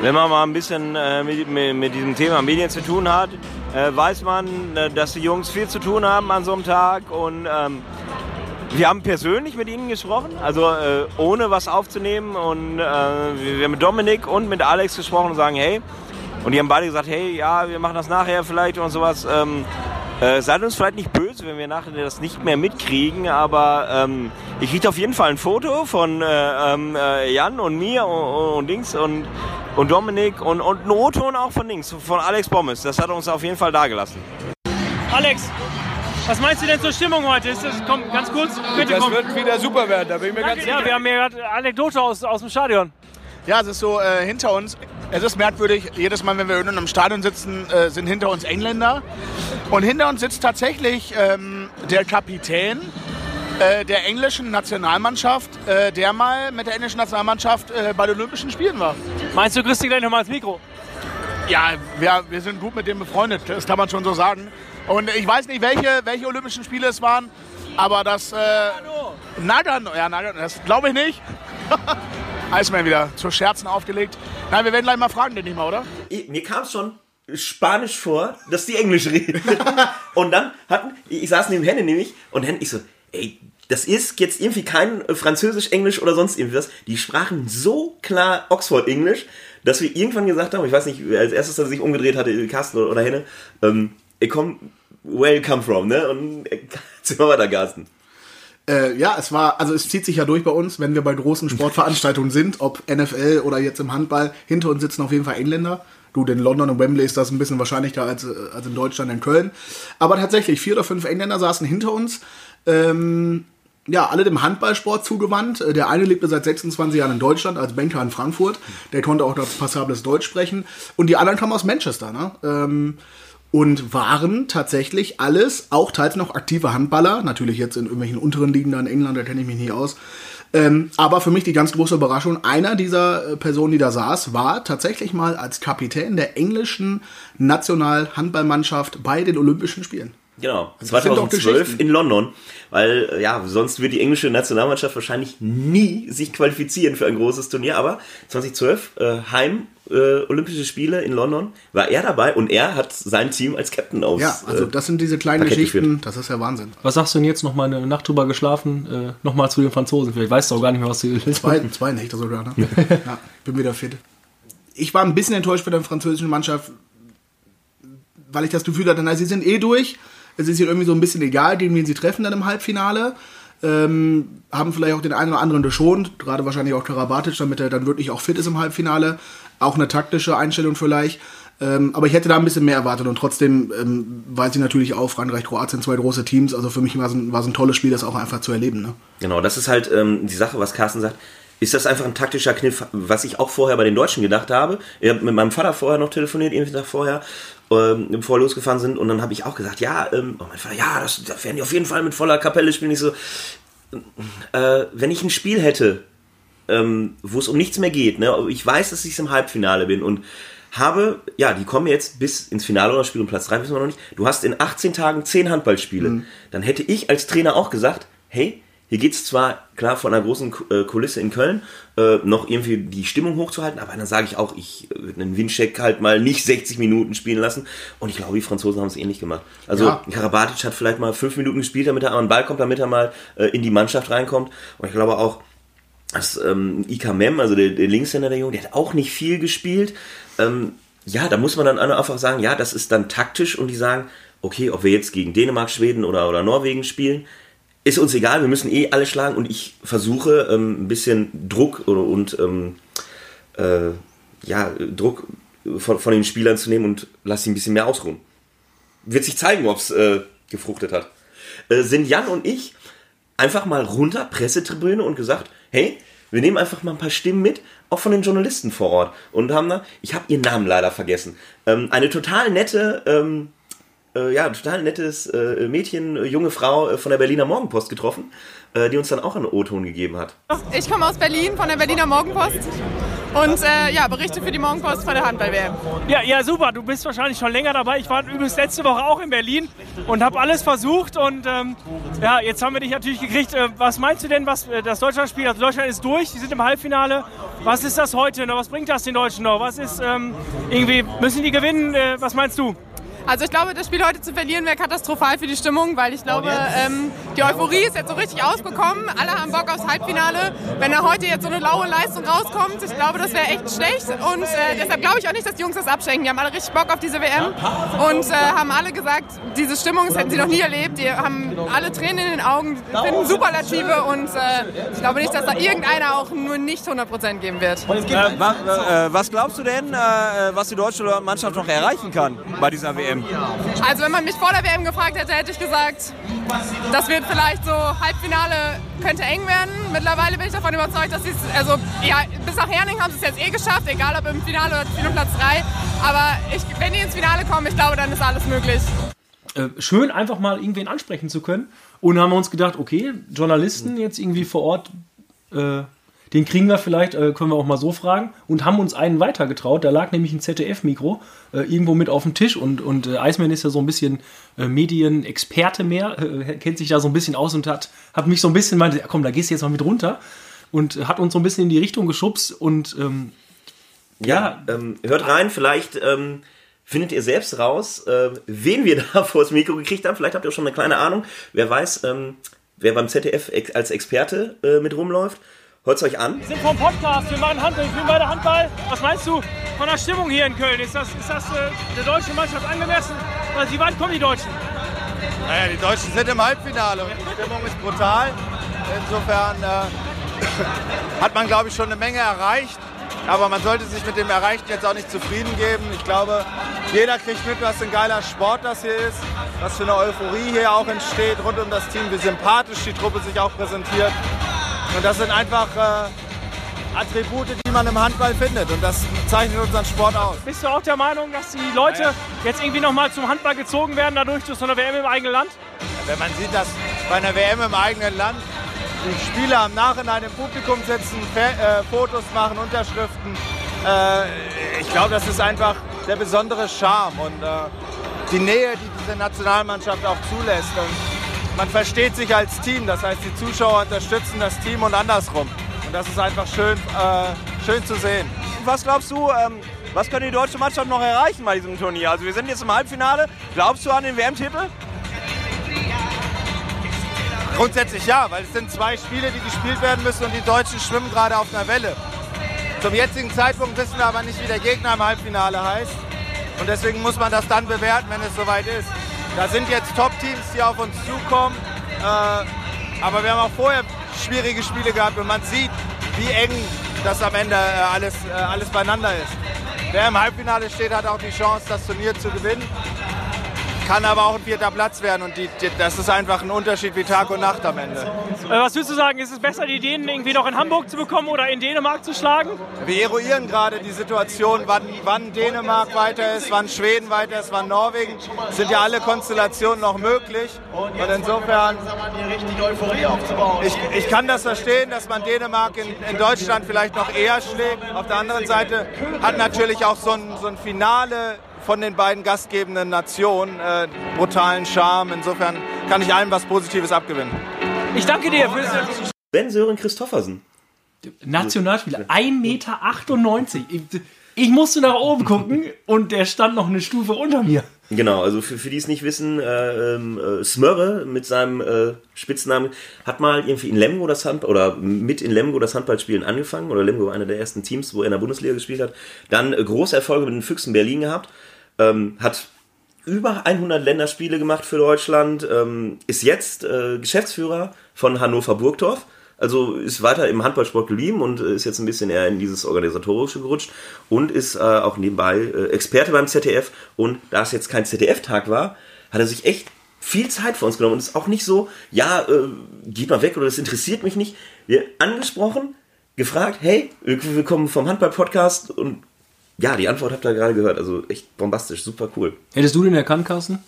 wenn man mal ein bisschen äh, mit, mit, mit diesem Thema Medien zu tun hat, äh, weiß man, äh, dass die Jungs viel zu tun haben an so einem Tag und ähm, wir haben persönlich mit ihnen gesprochen, also äh, ohne was aufzunehmen. Und äh, wir haben mit Dominik und mit Alex gesprochen und sagen, hey, und die haben beide gesagt, hey, ja, wir machen das nachher vielleicht und sowas. Ähm, äh, seid uns vielleicht nicht böse, wenn wir nachher das nicht mehr mitkriegen, aber ähm, ich kriege auf jeden Fall ein Foto von äh, ähm, äh, Jan und mir und, und Dings und, und Dominik und, und ein O-Ton auch von Dings, von Alex Bommes. Das hat er uns auf jeden Fall dagelassen. Alex, was meinst du denn zur Stimmung heute? Ist das, komm, ganz kurz, bitte Das komm. wird wieder super werden, da bin ich mir ganz Ja, wir haben hier gerade Anekdote aus, aus dem Stadion. Ja, es ist so äh, hinter uns. Es ist merkwürdig, jedes Mal, wenn wir in einem Stadion sitzen, äh, sind hinter uns Engländer. Und hinter uns sitzt tatsächlich ähm, der Kapitän äh, der englischen Nationalmannschaft, äh, der mal mit der englischen Nationalmannschaft äh, bei den Olympischen Spielen war. Meinst du, kriegst du gleich nochmal ins Mikro? Ja, wir, wir sind gut mit dem befreundet, das kann man schon so sagen. Und ich weiß nicht, welche, welche Olympischen Spiele es waren, aber das. Äh, Nagano, ja, Nagano, das glaube ich nicht. [laughs] Eismann wieder zu Scherzen aufgelegt. Nein, wir werden gleich mal fragen, den nicht mal, oder? Mir kam es schon Spanisch vor, dass die Englisch reden. [laughs] und dann hatten, ich saß neben Henne nämlich und Henne, ich so, ey, das ist jetzt irgendwie kein Französisch, Englisch oder sonst irgendwas. Die sprachen so klar Oxford-Englisch, dass wir irgendwann gesagt haben, ich weiß nicht, als erstes, dass er sich umgedreht hatte, Carsten oder Henne, ähm, ey, komm, where you come from, ne? Und äh, erzähl mal weiter, Carsten. Äh, ja, es war, also es zieht sich ja durch bei uns, wenn wir bei großen Sportveranstaltungen [laughs] sind, ob NFL oder jetzt im Handball. Hinter uns sitzen auf jeden Fall Engländer. Du, in London und Wembley ist das ein bisschen wahrscheinlicher als, äh, als in Deutschland, in Köln. Aber tatsächlich, vier oder fünf Engländer saßen hinter uns. Ähm, ja, alle dem Handballsport zugewandt. Äh, Der eine lebte seit 26 Jahren in Deutschland als Banker in Frankfurt. Der konnte auch das passables Deutsch sprechen. Und die anderen kamen aus Manchester. Ne? Ähm, und waren tatsächlich alles, auch teils noch aktive Handballer. Natürlich jetzt in irgendwelchen unteren Ligen da in England, da kenne ich mich nicht aus. Ähm, aber für mich die ganz große Überraschung, einer dieser äh, Personen, die da saß, war tatsächlich mal als Kapitän der englischen Nationalhandballmannschaft bei den Olympischen Spielen. Genau, sind doch 2012 Geschichten. in London, weil äh, ja, sonst wird die englische Nationalmannschaft wahrscheinlich nie sich qualifizieren für ein großes Turnier, aber 2012 äh, Heim äh, Olympische Spiele in London war er dabei und er hat sein Team als Captain aus. Ja, also äh, das sind diese kleinen Parkett Geschichten, das ist ja Wahnsinn. Was sagst du denn jetzt noch mal eine Nacht drüber geschlafen? Äh, Nochmal zu den Franzosen. Vielleicht weißt du auch gar nicht mehr, was du Zwei, zwei Nächte sogar, ne? [laughs] ja, bin wieder fit. Ich war ein bisschen enttäuscht von der französischen Mannschaft, weil ich das Gefühl hatte, na, sie sind eh durch. Es ist ihnen irgendwie so ein bisschen egal, gegen wen sie treffen dann im Halbfinale. Ähm, haben vielleicht auch den einen oder anderen geschont, gerade wahrscheinlich auch Karabatic, damit er dann wirklich auch fit ist im Halbfinale. Auch eine taktische Einstellung vielleicht. Ähm, aber ich hätte da ein bisschen mehr erwartet und trotzdem ähm, weiß ich natürlich auch, Frankreich, Kroatien, zwei große Teams. Also für mich war es ein, ein tolles Spiel, das auch einfach zu erleben. Ne? Genau, das ist halt ähm, die Sache, was Carsten sagt. Ist das einfach ein taktischer Kniff, was ich auch vorher bei den Deutschen gedacht habe? Ich habe mit meinem Vater vorher noch telefoniert, irgendwie Tag vorher, ähm, bevor wir losgefahren sind. Und dann habe ich auch gesagt, ja, ähm, oh mein Vater, ja, das, das werden die auf jeden Fall mit voller Kapelle spielen. Ich so, äh, wenn ich ein Spiel hätte, ähm, wo es um nichts mehr geht, ne, ich weiß, dass ich im Halbfinale bin und habe, ja, die kommen jetzt bis ins Finale oder spielen um Platz 3, wissen wir noch nicht. Du hast in 18 Tagen 10 Handballspiele. Dann hätte ich als Trainer auch gesagt, hey, hier geht es zwar klar von einer großen äh, Kulisse in Köln äh, noch irgendwie die Stimmung hochzuhalten, aber dann sage ich auch, ich äh, würde einen Wincheck halt mal nicht 60 Minuten spielen lassen. Und ich glaube, die Franzosen haben es ähnlich gemacht. Also Ja. Karabatic hat vielleicht mal fünf Minuten gespielt, damit er an den Ball kommt, damit er mal äh, in die Mannschaft reinkommt. Und ich glaube auch, dass ähm, Ika Mem, also der, der Linkshänder der Junge, der hat auch nicht viel gespielt. Ähm, ja, da muss man dann einfach sagen, ja, das ist dann taktisch und die sagen, okay, ob wir jetzt gegen Dänemark, Schweden oder, oder Norwegen spielen, ist uns egal, wir müssen eh alle schlagen und ich versuche ähm, ein bisschen Druck und ähm, äh, ja, Druck von, von den Spielern zu nehmen und lass sie ein bisschen mehr ausruhen. Wird sich zeigen, ob es äh, gefruchtet hat. Äh, sind Jan und ich einfach mal runter, Pressetribüne und gesagt, hey, wir nehmen einfach mal ein paar Stimmen mit, auch von den Journalisten vor Ort. Und haben da, ich habe ihren Namen leider vergessen, ähm, eine total nette, ähm, äh, ja, total nettes äh, Mädchen, äh, junge Frau äh, von der Berliner Morgenpost getroffen, äh, die uns dann auch einen O-Ton gegeben hat. Ich komme aus Berlin von der Berliner Morgenpost und äh, ja, berichte für die Morgenpost von der Handball-WM. Ja, ja, super. Du bist wahrscheinlich schon länger dabei. Ich war übrigens letzte Woche auch in Berlin und habe alles versucht. Und ähm, ja, jetzt haben wir dich natürlich gekriegt. Was meinst du denn, was das Deutschlandspiel? Also Deutschland ist durch, die sind im Halbfinale. Was ist das heute noch? Was bringt das den Deutschen noch? Was ist ähm, irgendwie müssen die gewinnen? Äh, was meinst du? Also ich glaube, das Spiel heute zu verlieren wäre katastrophal für die Stimmung, weil ich glaube, ähm, die Euphorie ist jetzt so richtig ausgekommen. Alle haben Bock aufs Halbfinale. Wenn da heute jetzt so eine laue Leistung rauskommt, ich glaube, das wäre echt schlecht. Und äh, deshalb glaube ich auch nicht, dass die Jungs das abschenken. Die haben alle richtig Bock auf diese WM und äh, haben alle gesagt, diese Stimmung das hätten sie noch nie erlebt. Die haben alle Tränen in den Augen, finden Superlative und äh, ich glaube nicht, dass da irgendeiner auch nur nicht 100% geben wird. Äh, wa, äh, was glaubst du denn, äh, was die deutsche Mannschaft noch erreichen kann bei dieser WM? Also wenn man mich vor der WM gefragt hätte, hätte ich gesagt, das wird vielleicht so Halbfinale könnte eng werden. Mittlerweile bin ich davon überzeugt, dass sie es, also ja, bis nach Herning haben sie es jetzt eh geschafft, egal ob im Finale oder Spiel um Platz 3. Aber ich, wenn die ins Finale kommen, ich glaube, dann ist alles möglich. äh, schön einfach mal irgendwen ansprechen zu können. Und haben wir uns gedacht, okay, Journalisten jetzt irgendwie vor Ort, äh, den kriegen wir vielleicht, äh, können wir auch mal so fragen. Und haben uns einen weitergetraut. Da lag nämlich ein ZDF-Mikro äh, irgendwo mit auf dem Tisch. Und, und äh, Eisman ist ja so ein bisschen äh, Medienexperte mehr, äh, kennt sich da so ein bisschen aus und hat, hat mich so ein bisschen meinte, ja, komm, da gehst du jetzt mal mit runter. Und hat uns so ein bisschen in die Richtung geschubst. Und ähm, Ja, ähm, hört rein, vielleicht ähm, findet ihr selbst raus, äh, wen wir [laughs] da vors Mikro gekriegt haben. Vielleicht habt ihr auch schon eine kleine Ahnung. Wer weiß, ähm, wer beim ZDF ex als Experte äh, mit rumläuft. Hört's euch an. Wir sind vom Podcast, wir machen Handball, wir spielen beide Handball. Was meinst du von der Stimmung hier in Köln? Ist das, ist das äh, der deutschen Mannschaft angemessen? Also, wie weit kommen die Deutschen? Naja, die Deutschen sind im Halbfinale und die Stimmung ist brutal. Insofern äh, [coughs] hat man, glaube ich, schon eine Menge erreicht. Aber man sollte sich mit dem Erreichten jetzt auch nicht zufrieden geben. Ich glaube, jeder kriegt mit, was für ein geiler Sport das hier ist, was für eine Euphorie hier auch entsteht rund um das Team, wie sympathisch die Truppe sich auch präsentiert. Und das sind einfach äh, Attribute, die man im Handball findet. Und das zeichnet unseren Sport aus. Bist du auch der Meinung, dass die Leute jetzt irgendwie nochmal zum Handball gezogen werden, dadurch durch so eine WM im eigenen Land? Wenn man sieht, dass bei einer WM im eigenen Land die Spieler im Nachhinein im Publikum sitzen, äh, Fotos machen, Unterschriften. Äh, ich glaube, das ist einfach der besondere Charme und äh, die Nähe, die diese Nationalmannschaft auch zulässt. Und man versteht sich als Team, das heißt, die Zuschauer unterstützen das Team und andersrum. Und das ist einfach schön, äh, schön zu sehen. Was glaubst du, ähm, was kann die deutsche Mannschaft noch erreichen bei diesem Turnier? Also wir sind jetzt im Halbfinale. Glaubst du an den WM-Titel? Grundsätzlich ja, weil es sind zwei Spiele, die gespielt werden müssen und die Deutschen schwimmen gerade auf einer Welle. Zum jetzigen Zeitpunkt wissen wir aber nicht, wie der Gegner im Halbfinale heißt. Und deswegen muss man das dann bewerten, wenn es soweit ist. Da sind jetzt Top-Teams, die auf uns zukommen. Äh, aber wir haben auch vorher schwierige Spiele gehabt und man sieht, wie eng das am Ende äh, alles, äh, alles beieinander ist. Wer im Halbfinale steht, hat auch die Chance, das Turnier zu gewinnen kann aber auch ein vierter Platz werden und die, die, das ist einfach ein Unterschied wie Tag und Nacht am Ende. Äh, was würdest du sagen, ist es besser, die Dänen irgendwie noch in Hamburg zu bekommen oder in Dänemark zu schlagen? Wir eruieren gerade die Situation, wann, wann Dänemark weiter ist, wann Schweden weiter ist, wann Norwegen. Es sind ja alle Konstellationen noch möglich und insofern ich, ich kann das verstehen, dass man Dänemark in, in Deutschland vielleicht noch eher schlägt. Auf der anderen Seite hat natürlich auch so ein, so ein Finale von den beiden gastgebenden Nationen äh, brutalen Charme. Insofern kann ich allen was Positives abgewinnen. Ich danke dir für Ben Sören Christoffersen. Nationalspieler, 1,98 Meter. Ich, ich musste nach oben gucken und der stand noch eine Stufe unter mir. Genau, also für, für die es nicht wissen, äh, äh, Smörre mit seinem äh, Spitznamen hat mal irgendwie in Lemgo das Handball oder mit in Lemgo das Handballspielen angefangen oder Lemgo war einer der ersten Teams, wo er in der Bundesliga gespielt hat. Dann äh, große Erfolge mit den Füchsen Berlin gehabt, ähm, hat über 100 Länderspiele gemacht für Deutschland, ähm, ist jetzt äh, Geschäftsführer von Hannover Burgdorf also ist weiter im Handballsport geblieben und äh, ist jetzt ein bisschen eher in dieses Organisatorische gerutscht und ist äh, auch nebenbei äh, Experte beim ZDF. Und da es jetzt kein ZDF-Tag war, hat er sich echt viel Zeit für uns genommen und ist auch nicht so, ja, äh, geht mal weg oder das interessiert mich nicht. Wir angesprochen, gefragt, hey, willkommen vom Handball-Podcast und ja, die Antwort habt ihr gerade gehört. Also echt bombastisch, super cool. Hättest du den erkannt, Carsten?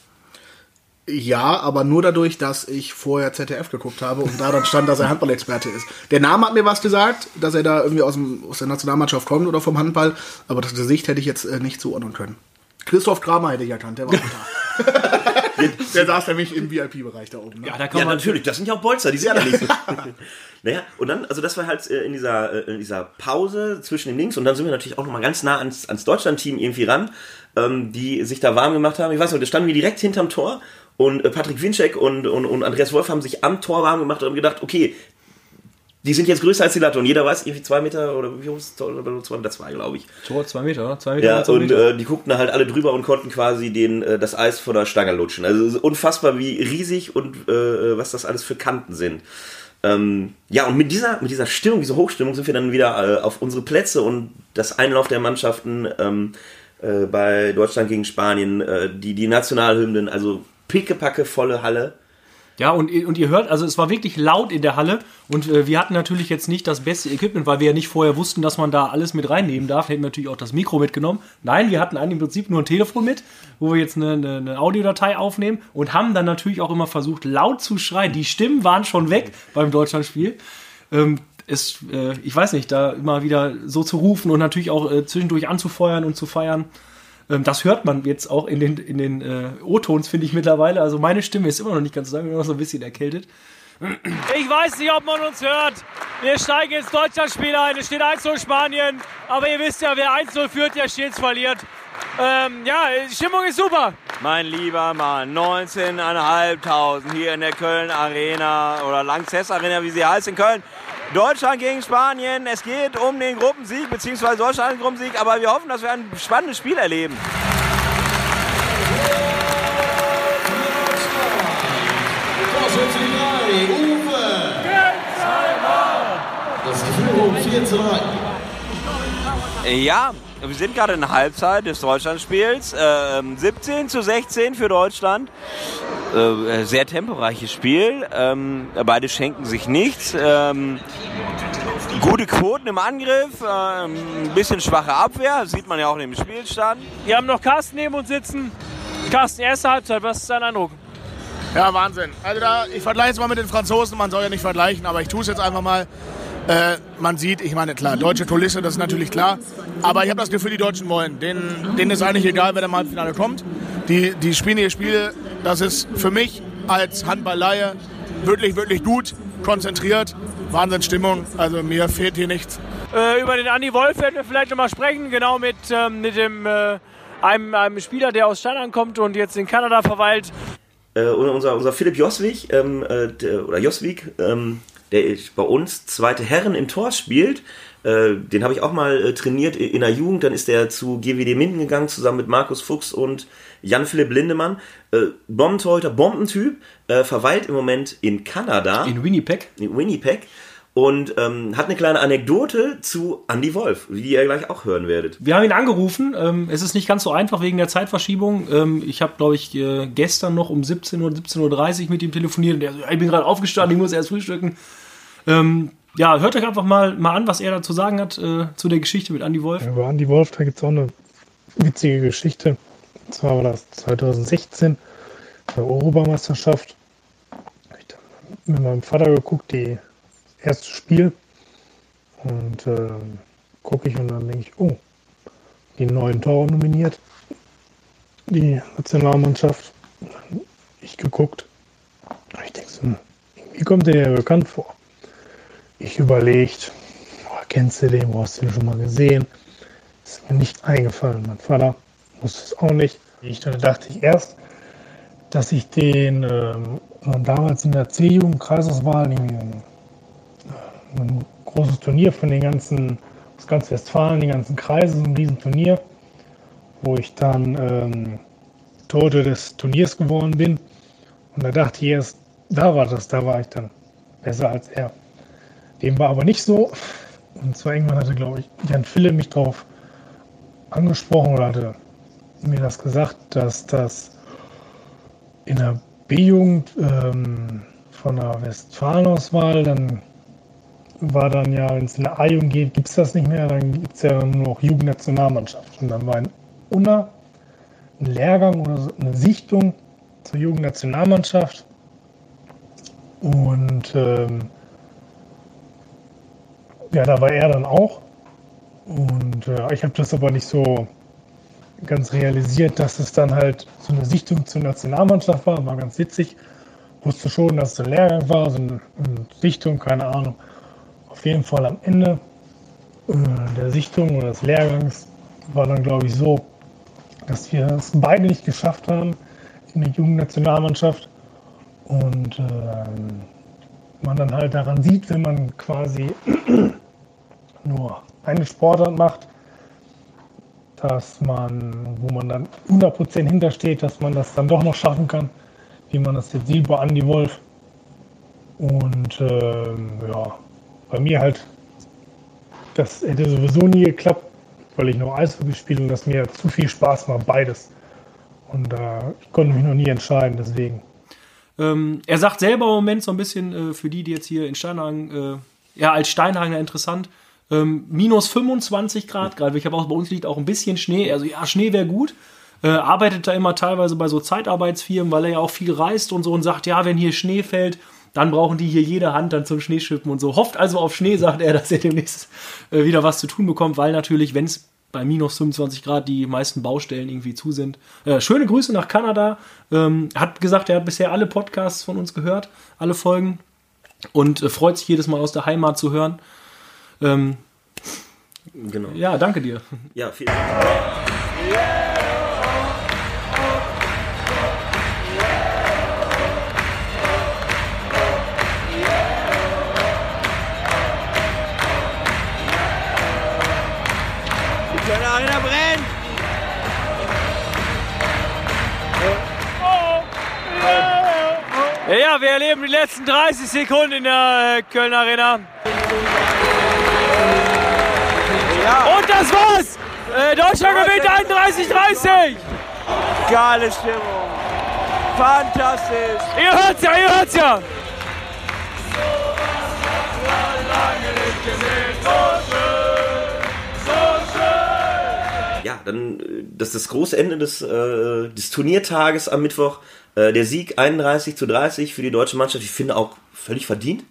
Ja, aber nur dadurch, dass ich vorher ZDF geguckt habe und da dann stand, dass er Handballexperte ist. Der Name hat mir was gesagt, dass er da irgendwie aus, dem, aus der Nationalmannschaft kommt oder vom Handball, aber das Gesicht hätte ich jetzt äh, nicht zuordnen können. Christoph Kramer hätte ich erkannt, der war [laughs] auch da. [laughs] der saß nämlich im VIP-Bereich da oben. Ne? Ja, da kann ja man natürlich, das sind ja auch Bolzer, die sind ja, so. [laughs] naja, und dann, also das war halt äh, in dieser, äh, in dieser Pause zwischen den Links und dann sind wir natürlich auch nochmal ganz nah ans, ans Deutschland-Team irgendwie ran, ähm, die sich da warm gemacht haben. Ich weiß noch, da standen wir direkt hinterm Tor und äh, Patrick Winczek und, und, und Andreas Wolf haben sich am Tor warm gemacht und haben gedacht, okay, die sind jetzt größer als die Latte und jeder weiß irgendwie zwei Meter oder wie hoch ist das Tor? Zwei Meter zwei, glaube ich. Tor zwei Meter, zwei Meter. Ja, zwei und Meter. Äh, die guckten halt alle drüber und konnten quasi den, äh, das Eis von der Stange lutschen. Also unfassbar, wie riesig und äh, was das alles für Kanten sind. Ähm, ja, und mit dieser, mit dieser Stimmung, dieser Hochstimmung sind wir dann wieder äh, auf unsere Plätze und das Einlauf der Mannschaften ähm, äh, bei Deutschland gegen Spanien, äh, die, die Nationalhymnen, also pickepacke volle Halle. Ja, und, und ihr hört, also es war wirklich laut in der Halle und äh, wir hatten natürlich jetzt nicht das beste Equipment, weil wir ja nicht vorher wussten, dass man da alles mit reinnehmen darf. Hätten wir natürlich auch das Mikro mitgenommen. Nein, wir hatten eigentlich im Prinzip nur ein Telefon mit, wo wir jetzt eine, eine, eine Audiodatei aufnehmen und haben dann natürlich auch immer versucht, laut zu schreien. Die Stimmen waren schon weg beim Deutschlandspiel. Ähm, es, äh, ich weiß nicht, da immer wieder so zu rufen und natürlich auch äh, zwischendurch anzufeuern und zu feiern. Ähm, das hört man jetzt auch in den, in den äh, O-Tons, finde ich mittlerweile. Also meine Stimme ist immer noch nicht ganz so, ich bin noch so ein bisschen erkältet. Ich weiß nicht, ob man uns hört. Wir steigen ins Deutschlandspiel ein. Es steht 1-0 Spanien. Aber ihr wisst ja, wer 1-0 führt, der stets verliert. Ähm, ja, die Stimmung ist super. Mein lieber Mann, 19.500 hier in der Köln Arena oder Lanxess Arena, wie sie heißt in Köln. Deutschland gegen Spanien. Es geht um den Gruppensieg, beziehungsweise Deutschland den Gruppensieg. Aber wir hoffen, dass wir ein spannendes Spiel erleben. Erste Führung 4 zu 3. Ja, wir sind gerade in der Halbzeit des Deutschlandspiels. Ähm, 17 zu 16 für Deutschland. Äh, sehr temporeiches Spiel. Ähm, beide schenken sich nichts. Ähm, gute Quoten im Angriff, ähm, ein bisschen schwache Abwehr, sieht man ja auch im Spielstand. Wir haben noch Carsten neben uns sitzen. Carsten, erste Halbzeit, was ist dein Eindruck? Ja, Wahnsinn. Also da, ich vergleiche es mal mit den Franzosen, man soll ja nicht vergleichen, aber ich tue es jetzt einfach mal. Äh, man sieht, ich meine, klar, deutsche Kulisse, das ist natürlich klar. Aber ich habe das Gefühl, die Deutschen wollen. Denen, denen ist eigentlich egal, wer im Halbfinale kommt. Die, die spielen ihre Spiele, das ist für mich als Handballleihe wirklich, wirklich gut, konzentriert. Wahnsinnsstimmung, also mir fehlt hier nichts. Äh, über den Andi Wolf werden wir vielleicht nochmal sprechen, genau mit, ähm, mit dem, äh, einem, einem Spieler, der aus Steinern kommt und jetzt in Kanada verweilt. Äh, unser, unser Philipp Joswig, ähm, äh, der, oder Joswig, ähm, der bei uns zweite Herren im Tor spielt. Äh, den habe ich auch mal äh, trainiert in der Jugend. Dann ist er zu GWD Minden gegangen, zusammen mit Markus Fuchs und Jan-Philipp Lindemann. Äh, Bombentorhüter, Bombentyp, äh, verweilt im Moment in Kanada. In Winnipeg. In Winnipeg. Und ähm, hat eine kleine Anekdote zu Andy Wolf, die ihr gleich auch hören werdet. Wir haben ihn angerufen. Ähm, es ist nicht ganz so einfach wegen der Zeitverschiebung. Ähm, ich habe, glaube ich, äh, gestern noch um 17 Uhr, 17.30 Uhr mit ihm telefoniert. Und er so, ich bin gerade aufgestanden, ich muss erst frühstücken. Ähm, ja, hört euch einfach mal, mal an, was er dazu sagen hat äh, zu der Geschichte mit Andy Wolf. Ja, über Andy Wolf, da gibt es auch eine witzige Geschichte. Und zwar war das 2016 bei der Europameisterschaft. Habe ich dann mit meinem Vater geguckt, die erste Spiel. Und äh, gucke ich und dann denke ich, oh, die neuen Tore nominiert. Die Nationalmannschaft. Ich geguckt. Ich denke so, wie kommt der ja bekannt vor? Ich überlegt, oh, kennst du den, wo hast du den schon mal gesehen? Ist mir nicht eingefallen. Mein Vater wusste es auch nicht. Ich, da dachte ich erst, dass ich den ähm, damals in der C-Jugend Kreisauswahl irgendwie ein großes Turnier von den ganzen, aus ganz Westfalen, die ganzen Kreise, so ein Riesenturnier, wo ich dann ähm, Tote des Turniers geworden bin. Und da dachte ich erst, da war das, da war ich dann besser als er. Dem war aber nicht so. Und zwar irgendwann hatte, glaube ich, Jan Philipp mich darauf angesprochen oder hatte mir das gesagt, dass das in der B-Jugend ähm, von der Westfalenauswahl dann war dann ja, wenn es in der A-Jugend geht, gibt es das nicht mehr, dann gibt es ja nur noch Jugendnationalmannschaft. Und dann war ein UNA, ein Lehrgang oder so, eine Sichtung zur Jugendnationalmannschaft. Und ähm, ja, da war er dann auch. Und äh, ich habe das aber nicht so ganz realisiert, dass es dann halt so eine Sichtung zur Nationalmannschaft war. War ganz witzig. Wusste schon, dass es ein Lehrgang war, so eine, eine Sichtung, keine Ahnung. Auf jeden Fall am Ende äh, der Sichtung oder des Lehrgangs war dann, glaube ich, so, dass wir es beide nicht geschafft haben in der Jugendnationalmannschaft. Und äh, man dann halt daran sieht, wenn man quasi nur eine Sportart macht, dass man, wo man dann 100% hintersteht, dass man das dann doch noch schaffen kann, wie man das jetzt sieht bei Andy Wolf. Und ähm, ja, bei mir halt, das hätte sowieso nie geklappt, weil ich noch Eishockey spiele und das mir zu viel Spaß macht, beides. Und äh, ich konnte mich noch nie entscheiden, deswegen. Ähm, er sagt selber im Moment so ein bisschen äh, für die, die jetzt hier in Steinhagen, äh, ja, als Steinhagener interessant, ähm, minus 25 Grad gerade. Ich habe auch bei uns liegt auch ein bisschen Schnee. Also ja, Schnee wäre gut. Äh, arbeitet da immer teilweise bei so Zeitarbeitsfirmen, weil er ja auch viel reist und so und sagt, ja, wenn hier Schnee fällt, dann brauchen die hier jede Hand dann zum Schneeschippen und so. Hofft also auf Schnee, sagt er, [laughs] dass er demnächst äh, wieder was zu tun bekommt, weil natürlich, wenn es bei minus 25 Grad die meisten Baustellen irgendwie zu sind. Äh, schöne Grüße nach Kanada. Ähm, hat gesagt, er hat bisher alle Podcasts von uns gehört, alle Folgen und äh, freut sich jedes Mal aus der Heimat zu hören. Ähm, genau. Ja, danke dir. Ja, vielen Dank. Die Kölner Arena brennt! Ja, ja, wir erleben die letzten 30 Sekunden in der äh, Kölner Arena. Und das war's! Äh, Deutschland gewinnt 31-30! Geile Stimmung. Fantastisch. Ihr hört's ja, ihr hört's ja! Ja, dann äh, das ist das große Ende des, äh, des Turniertages am Mittwoch. Äh, der Sieg 31 zu 30 für die deutsche Mannschaft. Ich finde auch völlig verdient.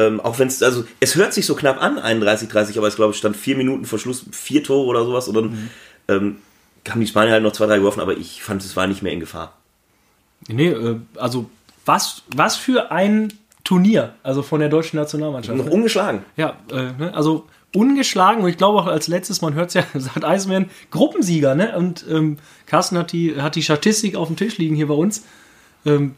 Ähm, auch wenn es, also es hört sich so knapp an, 31, 30, aber es glaube ich stand vier Minuten vor Schluss, vier Tore oder sowas. Und dann ähm, haben die Spanier halt noch zwei, drei geworfen, aber ich fand, es war nicht mehr in Gefahr. Nee, äh, also was, was für ein Turnier, also von der deutschen Nationalmannschaft. Noch ungeschlagen. Ja, äh, ne, also ungeschlagen und ich glaube auch als letztes, man hört es ja, [laughs] sagt Eisman, Gruppensieger, ne? Und ähm, Carsten hat die, hat die Statistik auf dem Tisch liegen hier bei uns ähm,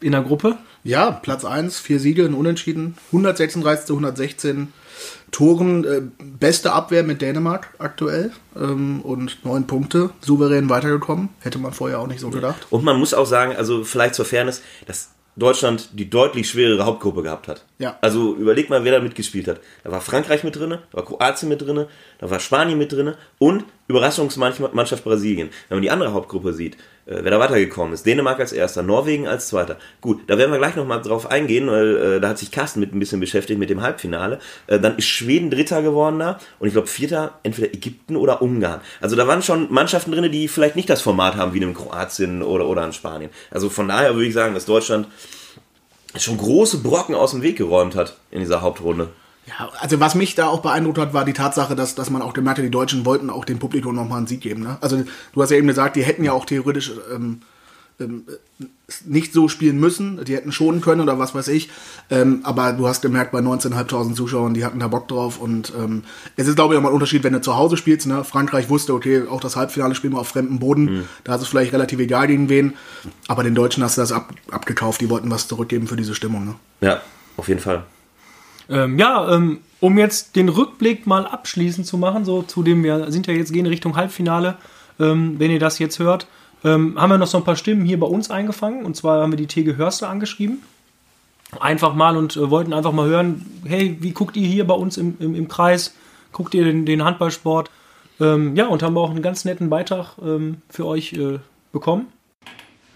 in der Gruppe. Ja, Platz 1, vier Siege, ein Unentschieden, 136 zu 116 Toren, äh, beste Abwehr mit Dänemark aktuell ähm, und neun Punkte, souverän weitergekommen. Hätte man vorher auch nicht so gedacht. Und man muss auch sagen, also vielleicht zur Fairness, dass Deutschland die deutlich schwerere Hauptgruppe gehabt hat. Ja. Also überleg mal, wer da mitgespielt hat. Da war Frankreich mit drinne, da war Kroatien mit drinne, da war Spanien mit drinne und Überraschungsmannschaft Brasilien. Wenn man die andere Hauptgruppe sieht, wer da weitergekommen ist, Dänemark als erster, Norwegen als zweiter. Gut, da werden wir gleich nochmal drauf eingehen, weil äh, da hat sich Carsten mit ein bisschen beschäftigt mit dem Halbfinale. Äh, dann ist Schweden Dritter geworden da und ich glaube Vierter entweder Ägypten oder Ungarn. Also da waren schon Mannschaften drinne, die vielleicht nicht das Format haben wie in Kroatien oder, oder in Spanien. Also von daher würde ich sagen, dass Deutschland schon große Brocken aus dem Weg geräumt hat in dieser Hauptrunde. Ja, also was mich da auch beeindruckt hat, war die Tatsache, dass, dass man auch gemerkt hat, die Deutschen wollten auch dem Publikum nochmal einen Sieg geben. Ne? Also du hast ja eben gesagt, die hätten ja auch theoretisch ähm, ähm, nicht so spielen müssen, die hätten schonen können oder was weiß ich. Ähm, aber du hast gemerkt, bei 19.500 Zuschauern, die hatten da Bock drauf. Und ähm, es ist, glaube ich, auch mal ein Unterschied, wenn du zu Hause spielst. Ne? Frankreich wusste, okay, auch das Halbfinale spielen wir auf fremdem Boden. Mhm. Da ist es vielleicht relativ egal gegen wen. Aber den Deutschen hast du das ab, abgekauft. Die wollten was zurückgeben für diese Stimmung. Ne? Ja, auf jeden Fall. Ähm, ja, ähm, um jetzt den Rückblick mal abschließend zu machen, so zu dem wir sind ja jetzt gehen Richtung Halbfinale, ähm, wenn ihr das jetzt hört, ähm, haben wir noch so ein paar Stimmen hier bei uns eingefangen. Und zwar haben wir die Tege Hörste angeschrieben. Einfach mal und äh, wollten einfach mal hören, hey, wie guckt ihr hier bei uns im, im, im Kreis? Guckt ihr den, den Handballsport? Ähm, ja, und haben auch einen ganz netten Beitrag ähm, für euch äh, bekommen.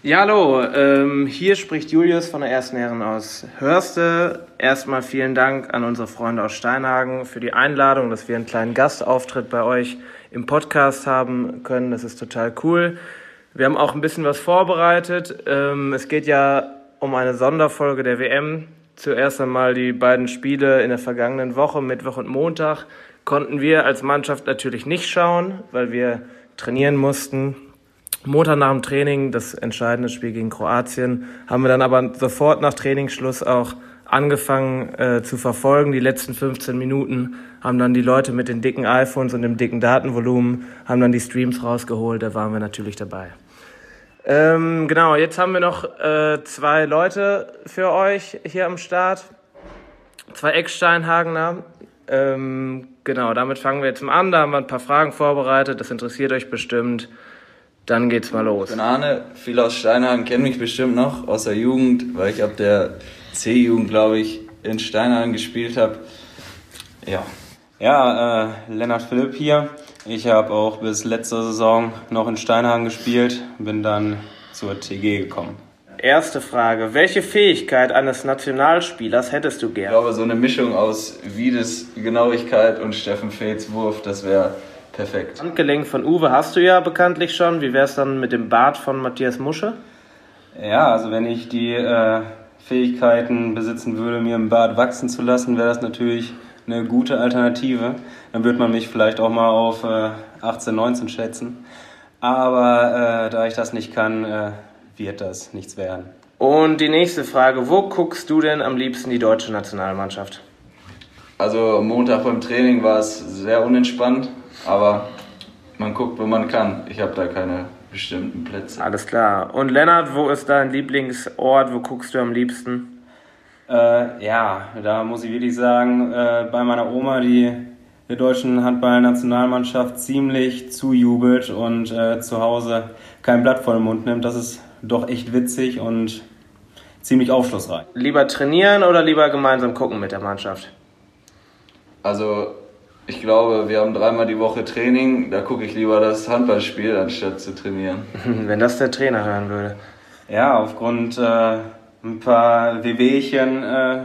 Ja, hallo, ähm, hier spricht Julius von der ersten Herren aus Hörste. Erstmal vielen Dank an unsere Freunde aus Steinhagen für die Einladung, dass wir einen kleinen Gastauftritt bei euch im Podcast haben können. Das ist total cool. Wir haben auch ein bisschen was vorbereitet. Ähm, es geht ja um eine Sonderfolge der WM. Zuerst einmal die beiden Spiele in der vergangenen Woche, Mittwoch und Montag, konnten wir als Mannschaft natürlich nicht schauen, weil wir trainieren mussten. Montag nach dem Training, das entscheidende Spiel gegen Kroatien, haben wir dann aber sofort nach Trainingsschluss auch angefangen äh, zu verfolgen. Die letzten 15 Minuten haben dann die Leute mit den dicken iPhones und dem dicken Datenvolumen, haben dann die Streams rausgeholt, da waren wir natürlich dabei. Ähm, genau, jetzt haben wir noch äh, zwei Leute für euch hier am Start. Zwei Ecksteinhagener. Ähm, genau, damit fangen wir jetzt mal an. Da haben wir ein paar Fragen vorbereitet. Das interessiert euch bestimmt. Dann geht's mal los. Ich bin Arne, viele aus Steinhagen kennen mich bestimmt noch aus der Jugend, weil ich ab der C-Jugend, glaube ich, in Steinhagen gespielt habe. Ja. Ja, äh, Lennart Philipp hier. Ich habe auch bis letzte Saison noch in Steinhagen gespielt, bin dann zur TG gekommen. Erste Frage. Welche Fähigkeit eines Nationalspielers hättest du Ich gern? glaube, so eine Mischung aus Wiedes Genauigkeit und Steffen Feeths Wurf, das wäre perfekt. Handgelenk von Uwe hast du ja bekanntlich schon. Wie wär's dann mit dem Bart von Matthias Musche? Ja, also wenn ich die äh, Fähigkeiten besitzen würde, mir im Bad wachsen zu lassen, wäre das natürlich eine gute Alternative. Dann würde man mich vielleicht auch mal auf äh, 18, 19 schätzen. Aber äh, da ich das nicht kann, äh, wird das nichts werden. Und die nächste Frage. Wo guckst du denn am liebsten die deutsche Nationalmannschaft? Also am Montag beim Training war es sehr unentspannt, aber man guckt, wo man kann. Ich habe da keine bestimmten Plätze. Alles klar. Und Lennart, wo ist dein Lieblingsort? Wo guckst du am liebsten? Äh, ja, da muss ich wirklich sagen, äh, bei meiner Oma, die der deutschen Handballnationalmannschaft ziemlich zujubelt und äh, zu Hause kein Blatt vor den Mund nimmt. Das ist doch echt witzig und ziemlich aufschlussreich. Lieber trainieren oder lieber gemeinsam gucken mit der Mannschaft? Also, ich glaube, wir haben dreimal die Woche Training. Da gucke ich lieber das Handballspiel, anstatt zu trainieren. [laughs] Wenn das der Trainer hören würde. Ja, aufgrund äh, ein paar Wehwehchen äh,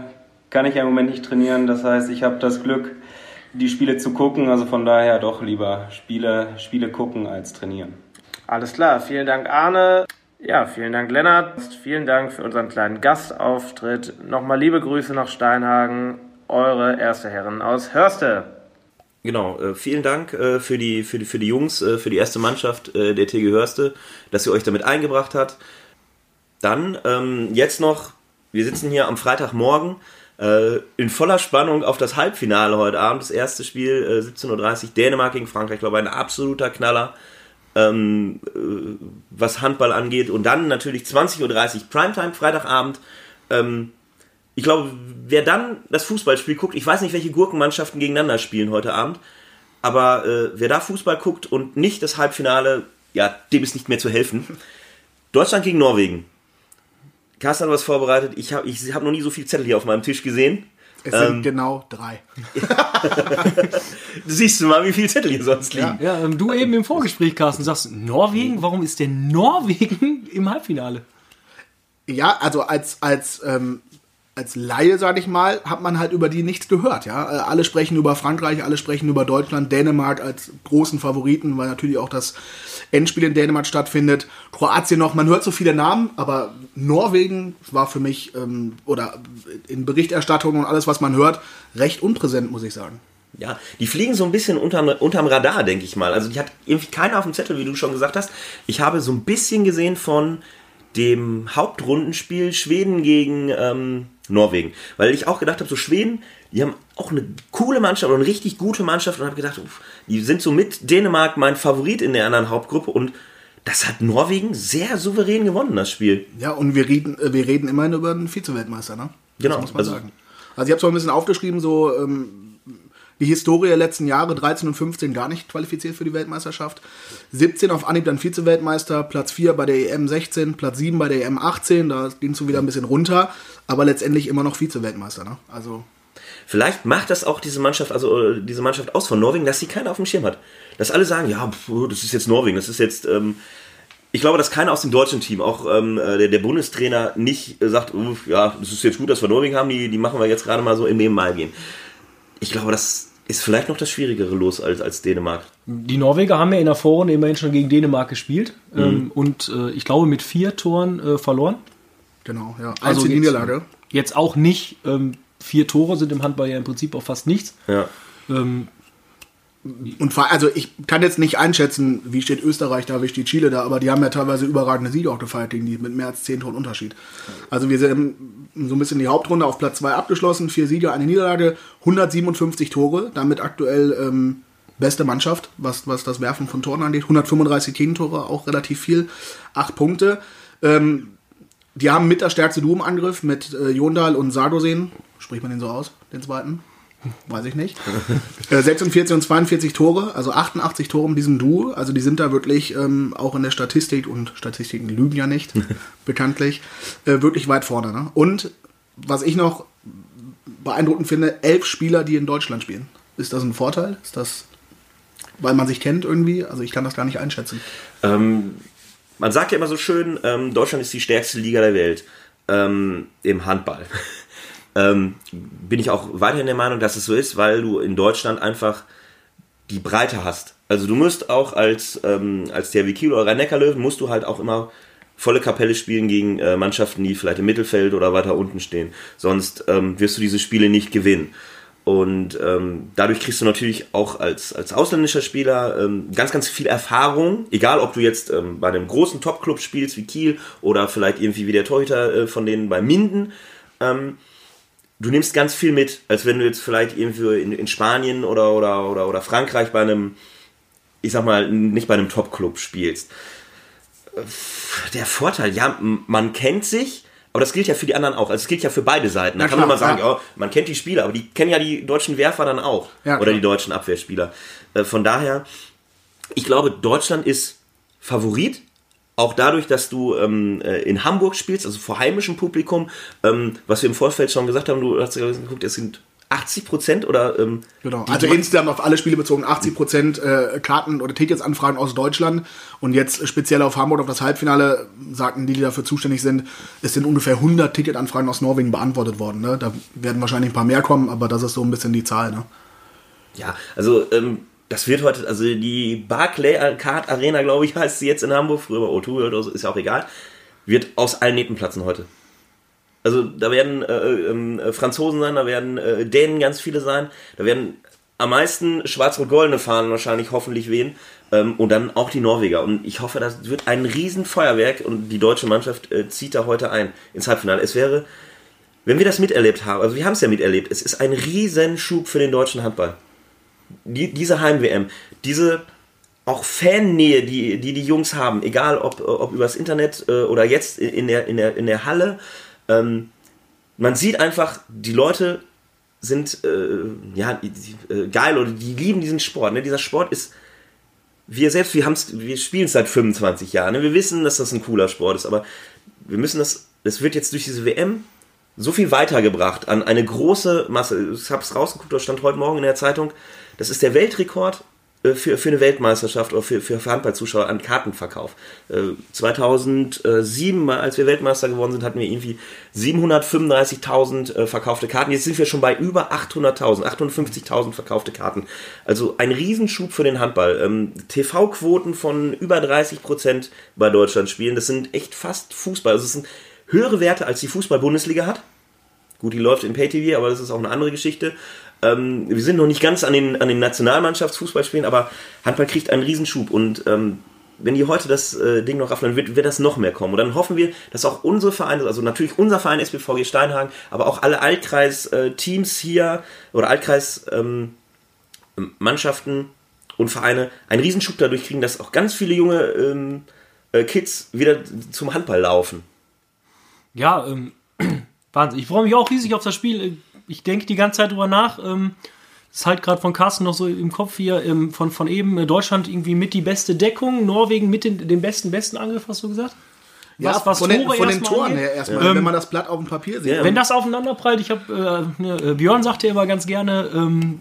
kann ich ja im Moment nicht trainieren. Das heißt, ich habe das Glück, die Spiele zu gucken. Also von daher doch lieber Spiele, Spiele gucken als trainieren. Alles klar, vielen Dank Arne. Ja, vielen Dank Lennart. Vielen Dank für unseren kleinen Gastauftritt. Nochmal liebe Grüße nach Steinhagen. Eure erste Herren aus Hörste. Genau, äh, vielen Dank äh, für, die, für, die, für die Jungs, äh, für die erste Mannschaft äh, der TG Hörste, dass ihr euch damit eingebracht habt. Dann ähm, jetzt noch, wir sitzen hier am Freitagmorgen äh, in voller Spannung auf das Halbfinale heute Abend. Das erste Spiel, äh, 17.30 Uhr, Dänemark gegen Frankreich. Ich glaube, ein absoluter Knaller, ähm, äh, was Handball angeht. Und dann natürlich 20.30 Uhr, Primetime, Freitagabend. Ähm, ich glaube, wer dann das Fußballspiel guckt, ich weiß nicht, welche Gurkenmannschaften gegeneinander spielen heute Abend, aber äh, wer da Fußball guckt und nicht das Halbfinale, ja, dem ist nicht mehr zu helfen. [laughs] Deutschland gegen Norwegen. Carsten hat was vorbereitet. Ich habe ich hab noch nie so viel Zettel hier auf meinem Tisch gesehen. Es sind genau drei. [laughs] Siehst du mal, wie viele Zettel hier sonst liegen. Ja, ähm, du eben im Vorgespräch, Carsten, sagst, Norwegen, warum ist denn Norwegen [laughs] im Halbfinale? Ja, also als, als, ähm, als Laie, sag ich mal, hat man halt über die nichts gehört. Ja? Äh, Alle sprechen über Frankreich, alle sprechen über Deutschland, Dänemark als großen Favoriten, weil natürlich auch das Endspiel in Dänemark stattfindet. Kroatien noch, man hört so viele Namen, aber Norwegen war für mich, ähm, oder in Berichterstattung und alles, was man hört, recht unpräsent, muss ich sagen. Ja, die fliegen so ein bisschen unterm, unterm Radar, denke ich mal. Also die hat irgendwie keiner auf dem Zettel, wie du schon gesagt hast. Ich habe so ein bisschen gesehen von dem Hauptrundenspiel Schweden gegen ähm, Norwegen. Weil ich auch gedacht habe, so Schweden, die haben auch eine coole Mannschaft und eine richtig gute Mannschaft und habe gedacht, uff, die sind so mit Dänemark mein Favorit in der anderen Hauptgruppe und das hat Norwegen sehr souverän gewonnen, das Spiel. Ja, und wir reden, äh, wir reden immerhin über einen Vize-Weltmeister, ne? Genau, Das muss man also- sagen. Also ich habe so ein bisschen aufgeschrieben, so ähm, die Historie der letzten Jahre, 13 und 15 gar nicht qualifiziert für die Weltmeisterschaft. 17 auf Anhieb dann Vize-Weltmeister, Platz 4 bei der EM 16, Platz 7 bei der EM 18, da ging es so wieder ein bisschen runter, aber letztendlich immer noch Vize-Weltmeister, ne? Also Vielleicht macht das auch diese Mannschaft, also äh, diese Mannschaft aus von Norwegen, dass sie keiner auf dem Schirm hat. Dass alle sagen, ja, das ist jetzt Norwegen, das ist jetzt. Ähm, ich glaube, dass keiner aus dem deutschen Team, auch ähm, äh, der, der Bundestrainer, nicht äh, sagt, ja, das ist jetzt gut, dass wir Norwegen haben, die, die machen wir jetzt gerade mal so im Nebenmal gehen. Ich glaube, das ist vielleicht noch das schwierigere Los als, als Dänemark. Die Norweger haben ja in der Vorrunde immerhin schon gegen Dänemark gespielt Mhm. ähm, und äh, ich glaube mit vier Toren äh, verloren. Genau, ja. Also Einzige jetzt- Niederlage. Jetzt auch nicht. Ähm, vier Tore sind im Handball ja im Prinzip auch fast nichts. Ja. Ähm, Und also ich kann jetzt nicht einschätzen, wie steht Österreich da, wie steht Chile da, aber die haben ja teilweise überragende Siege auch gefeiert gegen die mit mehr als 10 Toren Unterschied. Also wir sind so ein bisschen die Hauptrunde auf Platz 2 abgeschlossen, vier Siege, eine Niederlage, 157 Tore, damit aktuell ähm, beste Mannschaft, was, was das Werfen von Toren angeht, 135 Gegentore, auch relativ viel, acht Punkte. Ähm, die haben mit das stärkste Duo im Angriff mit äh, Jondal und Sargosen, spricht man den so aus, den zweiten? Weiß ich nicht. Äh, 46 und 42 Tore, also 88 Tore in diesem Duo. Also die sind da wirklich ähm, auch in der Statistik, und Statistiken lügen ja nicht, [laughs] bekanntlich, äh, wirklich weit vorne. Ne? Und was ich noch beeindruckend finde, elf Spieler, die in Deutschland spielen. Ist das ein Vorteil? Ist das, weil man sich kennt irgendwie? Also ich kann das gar nicht einschätzen. Ähm, man sagt ja immer so schön, ähm, Deutschland ist die stärkste Liga der Welt ähm, im Handball. Ähm, bin ich auch weiterhin der Meinung, dass es so ist, weil du in Deutschland einfach die Breite hast. Also du musst auch als, ähm, als THW Kiel oder Rhein-Neckar-Löwen musst du halt auch immer volle Kapelle spielen gegen äh, Mannschaften, die vielleicht im Mittelfeld oder weiter unten stehen. Sonst ähm, wirst du diese Spiele nicht gewinnen. Und ähm, dadurch kriegst du natürlich auch als, als ausländischer Spieler ähm, ganz, ganz viel Erfahrung. Egal, ob du jetzt ähm, bei einem großen Top-Club spielst wie Kiel oder vielleicht irgendwie wie der Torhüter äh, von denen bei Minden. Ähm, du nimmst ganz viel mit, als wenn du jetzt vielleicht irgendwie in, in Spanien oder, oder, oder, oder Frankreich bei einem, ich sag mal, nicht bei einem Top-Club spielst. Der Vorteil, ja, man kennt sich, aber das gilt ja für die anderen auch. Also es gilt ja für beide Seiten. Da Na kann man klar, mal sagen, ja. ja, man kennt die Spieler, aber die kennen ja die deutschen Werfer dann auch. Ja, oder klar. die deutschen Abwehrspieler. Äh, Von daher, ich glaube, Deutschland ist Favorit, auch dadurch, dass du ähm, äh, in Hamburg spielst, also vor heimischem Publikum, ähm, was wir im Vorfeld schon gesagt haben, du hast ja geguckt, es sind 80 Prozent oder ähm, Genau. Also insgesamt auf alle Spiele bezogen 80 Prozent äh, Karten oder Ticketsanfragen aus Deutschland und jetzt speziell auf Hamburg auf das Halbfinale sagten die, die dafür zuständig sind, es sind ungefähr 100 Ticketanfragen aus Norwegen beantwortet worden. Ne? Da werden wahrscheinlich ein paar mehr kommen, aber das ist so ein bisschen die Zahl. Ne? Ja, also ähm, das wird heute, also die Barclay Card Arena, glaube ich, heißt sie jetzt in Hamburg, früher war O2 oder so, ist ja auch egal, wird aus allen Nähten platzen heute. Also da werden äh, äh, Franzosen sein, da werden äh, Dänen ganz viele sein, da werden am meisten schwarz-rot-goldene Fahnen wahrscheinlich hoffentlich wehen ähm, und dann auch die Norweger. Und ich hoffe, das wird ein Riesenfeuerwerk und die deutsche Mannschaft äh, zieht da heute ein ins Halbfinale. Es wäre, wenn wir das miterlebt haben, also wir haben es ja miterlebt, es ist ein Riesenschub für den deutschen Handball. Die, diese Heim-WM, diese auch Fannähe, die, die die Jungs haben, egal ob, ob übers Internet äh, oder jetzt in der, in der, in der Halle, ähm, man sieht einfach, die Leute sind äh, ja die, äh, geil oder die lieben diesen Sport. Ne? Dieser Sport ist, wir selbst, wir, haben's, wir spielen es seit 25 Jahren. Ne? Wir wissen, dass das ein cooler Sport ist, aber wir müssen das, das wird jetzt durch diese WM so viel weitergebracht an eine große Masse. Ich habe es rausgeguckt, das stand heute Morgen in der Zeitung. Das ist der Weltrekord äh, für, für eine Weltmeisterschaft oder für, für Handballzuschauer an Kartenverkauf. Äh, 2007, als wir Weltmeister geworden sind, hatten wir irgendwie 735.000 äh, verkaufte Karten. Jetzt sind wir schon bei über 800.000, 850.000 verkaufte Karten. Also ein Riesenschub für den Handball. Ähm, TV-Quoten von über 30 Prozent bei Deutschland spielen. Das sind echt fast Fußball. Also es sind höhere Werte, als die Fußball-Bundesliga hat. Gut, die läuft im Pay-TV, aber das ist auch eine andere Geschichte. Ähm, wir sind noch nicht ganz an den, an den Nationalmannschaftsfußballspielen, aber Handball kriegt einen Riesenschub und ähm, wenn die heute das äh, Ding noch raffen, dann wird, wird das noch mehr kommen. Und dann hoffen wir, dass auch unsere Vereine, also natürlich unser Verein SBVG Steinhagen, aber auch alle Altkreis-Teams hier oder Altkreis-Mannschaften und Vereine einen Riesenschub dadurch kriegen, dass auch ganz viele junge ähm, äh, Kids wieder zum Handball laufen. Ja, ähm, [clears throat] Wahnsinn. Ich freue mich auch riesig auf das Spiel. Ich denke die ganze Zeit drüber nach. Ähm, ist halt gerade von Carsten noch so im Kopf hier ähm, von, von eben äh, Deutschland irgendwie mit die beste Deckung, Norwegen mit den, den besten, besten Angriff, hast du gesagt? Ja, Was- was von, den, von den Toren angeht? her erstmal, Ähm, wenn man das Blatt auf dem Papier sieht. Wenn das aufeinanderprallt, ich habe, äh, ne, äh, Björn sagte immer ganz gerne, ähm,